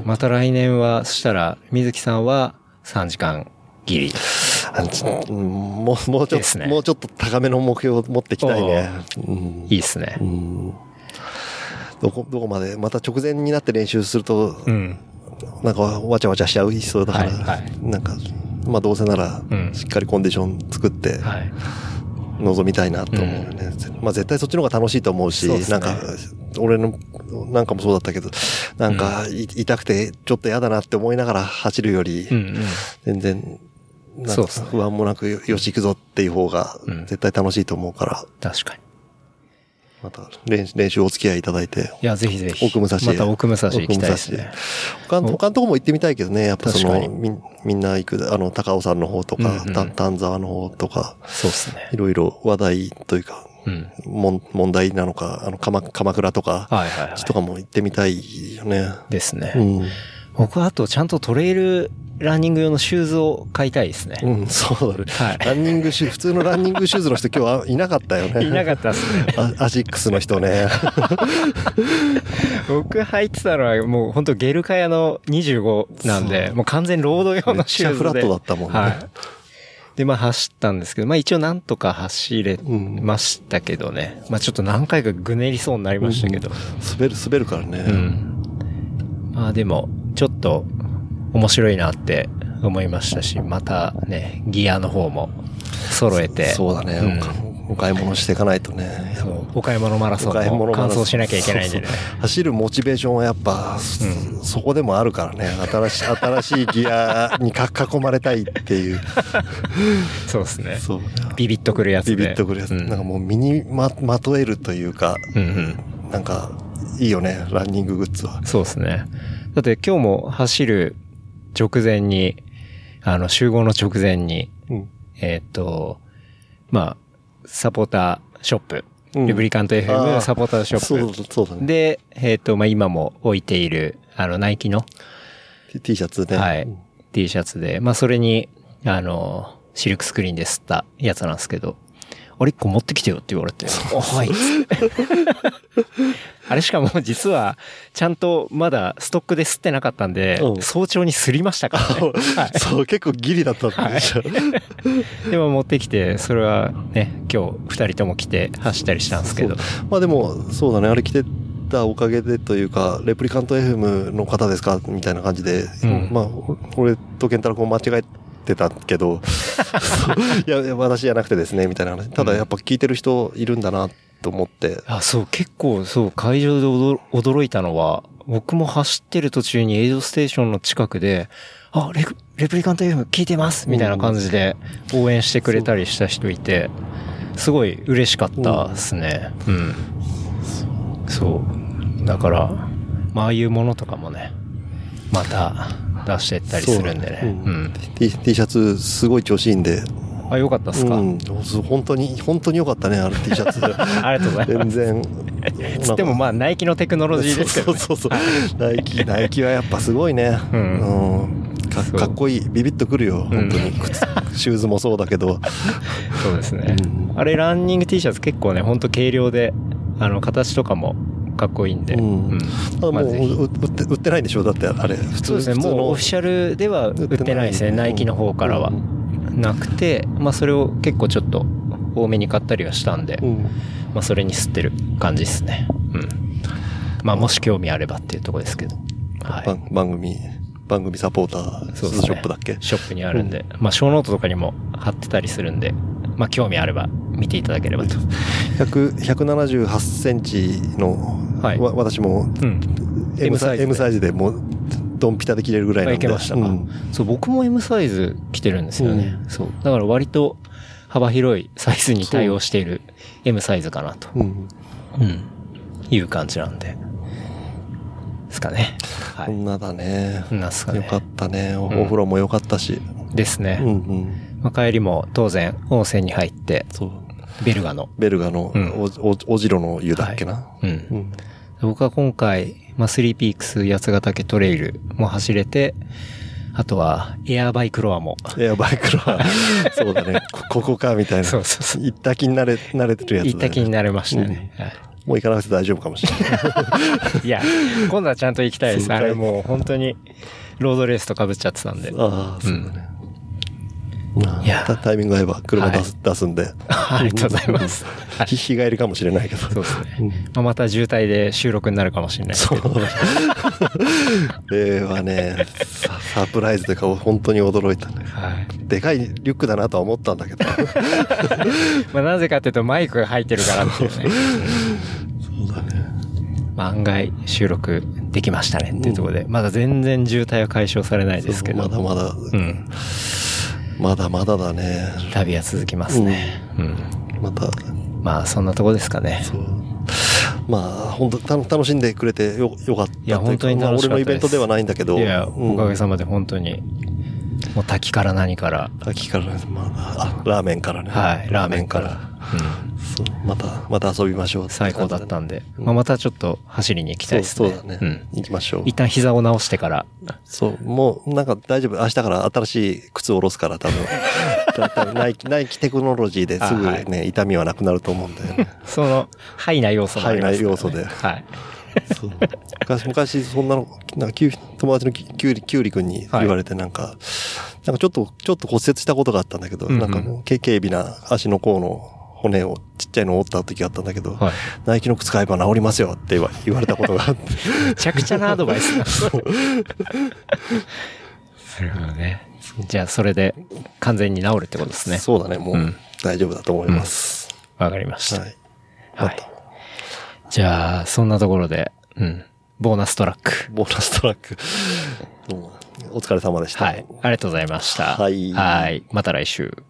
んまた来年は、そしたら、水木さんは3時間ギリ。あもう、もうちょっと、ねもうちょっと高めの目標を持っていきたいね。うんいいっすねう。んどこ、どこまで、また直前になって練習すると、うん。なんかわちゃわちゃしちゃうそうだから、はいはいなんか、まあどうせならう、んしっかりコンディション作って、はい。臨みたいなと思うよね。まあ絶対そっちの方が楽しいと思うし、そうねなんか、俺の、なんかもそうだったけど、なんか、い痛くてちょっと嫌だなって思いながら走るより、うんうん。全然、なんかそうっすね不安もなく、よよし行くぞっていう方がうん、絶対楽しいと思うから、確かに。また練練習お付き合いいただいて、いや、ぜひぜひ。奥武蔵へまた奥武蔵行きたいですね。他の他のとこも行ってみたいけどね、やっぱその、みんみんな行く、あの、高尾山の方とか、うんうんた丹沢の方とか、そうですねい。ろいろ話題というか、うん。もん問題なのか、あの、鎌鎌倉とか、はいはいはとかも行ってみたいよね。い。ですね。うん。僕はあとちゃんとトレイルランニング用のシューズを買いたいですね。うん、そうだね。はいランニングシュー、普通のランニングシューズの人今日はいなかったよね。いなかったですね。アアシックスの人ね。僕履いてたのはもう本当ゲルカヤの25なんで、もう完全ロード用のシューズで。めっフラットだったもんねはい。で、まあ走ったんですけど、まあ一応なんとか走れうんましたけどね。まあちょっと何回かぐねりそうになりましたけど。滑る、滑るからね。うん。まあでも、ちょっと面白いなって思いましたし、またね、ギアの方も揃えて。そうだね、うんお買い物していかないとね。お買い物マラソお買いンも完走しなきゃいけないんでね。そうそう走るモチベーションはやっぱ、そそこでもあるからね。新しい、新しいギアにか囲まれたいっていう。そうですね。そう。ビビッとくるやつで。ビビッとくるやつ。うんなんかもう身にま、まとえるというか、うんうん。なんか、いいよね、ランニンググッズは。そうですね。だって今日も走る直前に、あの、集合の直前に、うん。えーっと、まあ、サポーターショップ、うんルブリカントあ FM ーサポーターショップ。ね。で、えーっと、まあ今も置いている、あの、ナイキの、T- シャツね。はい、T シャツで、まあそれに、あの、シルクスクリーンで吸ったやつなんですけど、あれ一個持ってきてよって言われて、あはい。あれしかも実は、ちゃんとまだストックで吸ってなかったんで、うん。早朝に吸りましたからね。はい。そう、結構ギリだったんでしょ。でも持ってきて、それはね、今日二人とも来て走ったりしたんですけど。まあでも、そうだね、あれ着てたおかげでというか、レプリカント FM の方ですか？みたいな感じで、うん。まあ、俺と健太郎君間違えてたけど、いや、私じゃなくてですね、みたいな話。ただやっぱ聞いてる人いるんだなと思って、あ、そう、結構、そう、会場で驚驚いたのは、僕も走ってる途中にエイドステーションの近くで、あ、レクレプリカント FM 聞いてますみたいな感じで応援してくれたりした人いて、すごい嬉しかったですね。うん。そう。だから、まあ、ああいうものとかもね、また出してったりするんでね。うん T, T シャツすごい調子いいんで、あ、よかったっすか、うん、本当に、本当に良かったね、あの T シャツ。ありがとうございます。全然。つってもまあ、ナイキのテクノロジーですけど、ね。そうそうそう。ナイキ、ナイキはやっぱすごいね。うんうんかかっこいい。ビビッとくるよ。本当に。靴 シューズもそうだけど。そうですね。うんあれ、ランニング T シャツ結構ね、ほんと軽量で、あの、形とかもかっこいいんで。うんただもう、売って、売ってないんでしょだってあれ。普通そうですね、もうオフィシャルでは売ってないですね、ナイキの方からはう。なくて、まあそれを結構ちょっと多めに買ったりはしたんで、うんまあそれに吸ってる感じですね。うん。まあもし興味あればっていうところですけど。はい。番番組、番組サポーター、ショップだっけ？ショップにあるんで、まあショーノートとかにも貼ってたりするんで、まあ興味あれば見ていただければと。100 178センチの、はいわ私もうん。M サイズ M サイズでもうドンピタで着れるぐらいなんで。けましたか、うんそう、僕も M サイズ着てるんですよね。うそう。だから割と幅広いサイズに対応している M サイズかなと。うん。うん。いう感じなんで。ですかね。はい。こんなだね。こんなんすかねよかったね。お風呂も良かったし。ですね。うんうん。まあ、帰りも当然温泉に入って、そう。ベルガの。ベルガのうんお、お、おじろの湯だっけな？うん。うん。僕は今回、まあ、スリーピークス八ヶ岳トレイルも走れて、あとは、エアバイクロアも。エアバイクは、そうだね。こここかみたいな。そうそうそう行った気になれ、慣れてるやつだ、ね。行った気になれましたね。はいもう行かなくて大丈夫かもしれない。いや、今度はちゃんと行きたいです。あれもう本当に、ロードレースと被っちゃってたんで。ああ、そうだね。まあいやタタイミング合えば車出す,、出すんで。ありがとうございます。はい日日帰りかもしれないけど。そうですね。まあ、また渋滞で収録になるかもしれないですそけど。う。例はね、ササプライズというか本当に驚いたね。はい。でかいリュックだなとは思ったんだけど。まあ、なぜかっていうとマイクが入ってるからっていうね。そうだね。まあ、案外収録できましたねっていうところで、まだ全然渋滞は解消されないですけど。まだまだ、うん。まだまだだね。旅は続きますね。うん。また、まあ、そんなとこですかね。そう。まあ、本当た楽しんでくれてよ、よかったいや本当にまあ楽しかったです俺のイベントではないんだけど。いや、うんおかげさまで本当に、もう滝から何から、秋から、まあ、あ、ラーメンからね。はい、ラーメンから。また、また遊びましょう。最高だったんで、うんまあ、またちょっと走りに行きたいですね。そうだね。うん。行きましょう。一旦膝を直してから、そう、もうなんか大丈夫。明日から新しい靴を下ろすから多分。ナイキ、ナイキテクノロジーですぐあはいね、痛みはなくなると思うんだよね。その、ハイな要素もありますね。ハイな要素ではい。そう昔、昔、そんなの、なんか、友達のキキュウリ、キュウリ君に言われてなんか、なんかちょっと、ちょっと骨折したことがあったんだけど、うんうんなんかもう、け軽微な足の甲の骨を、ちっちゃいのを折った時があったんだけど、はい。ナイキの靴買えば治りますよって言われたことがあって。めちゃくちゃなアドバイスだ。なるほどね。じゃあ、それで完全に治るってことですね。そうだね、もううん大丈夫だと思います。わかりました。はい。はい。じゃあ、そんなところで、うん。ボーナストラック。ボーナストラック。どうもお疲れ様でした。はい。ありがとうございました。はいはい。また来週。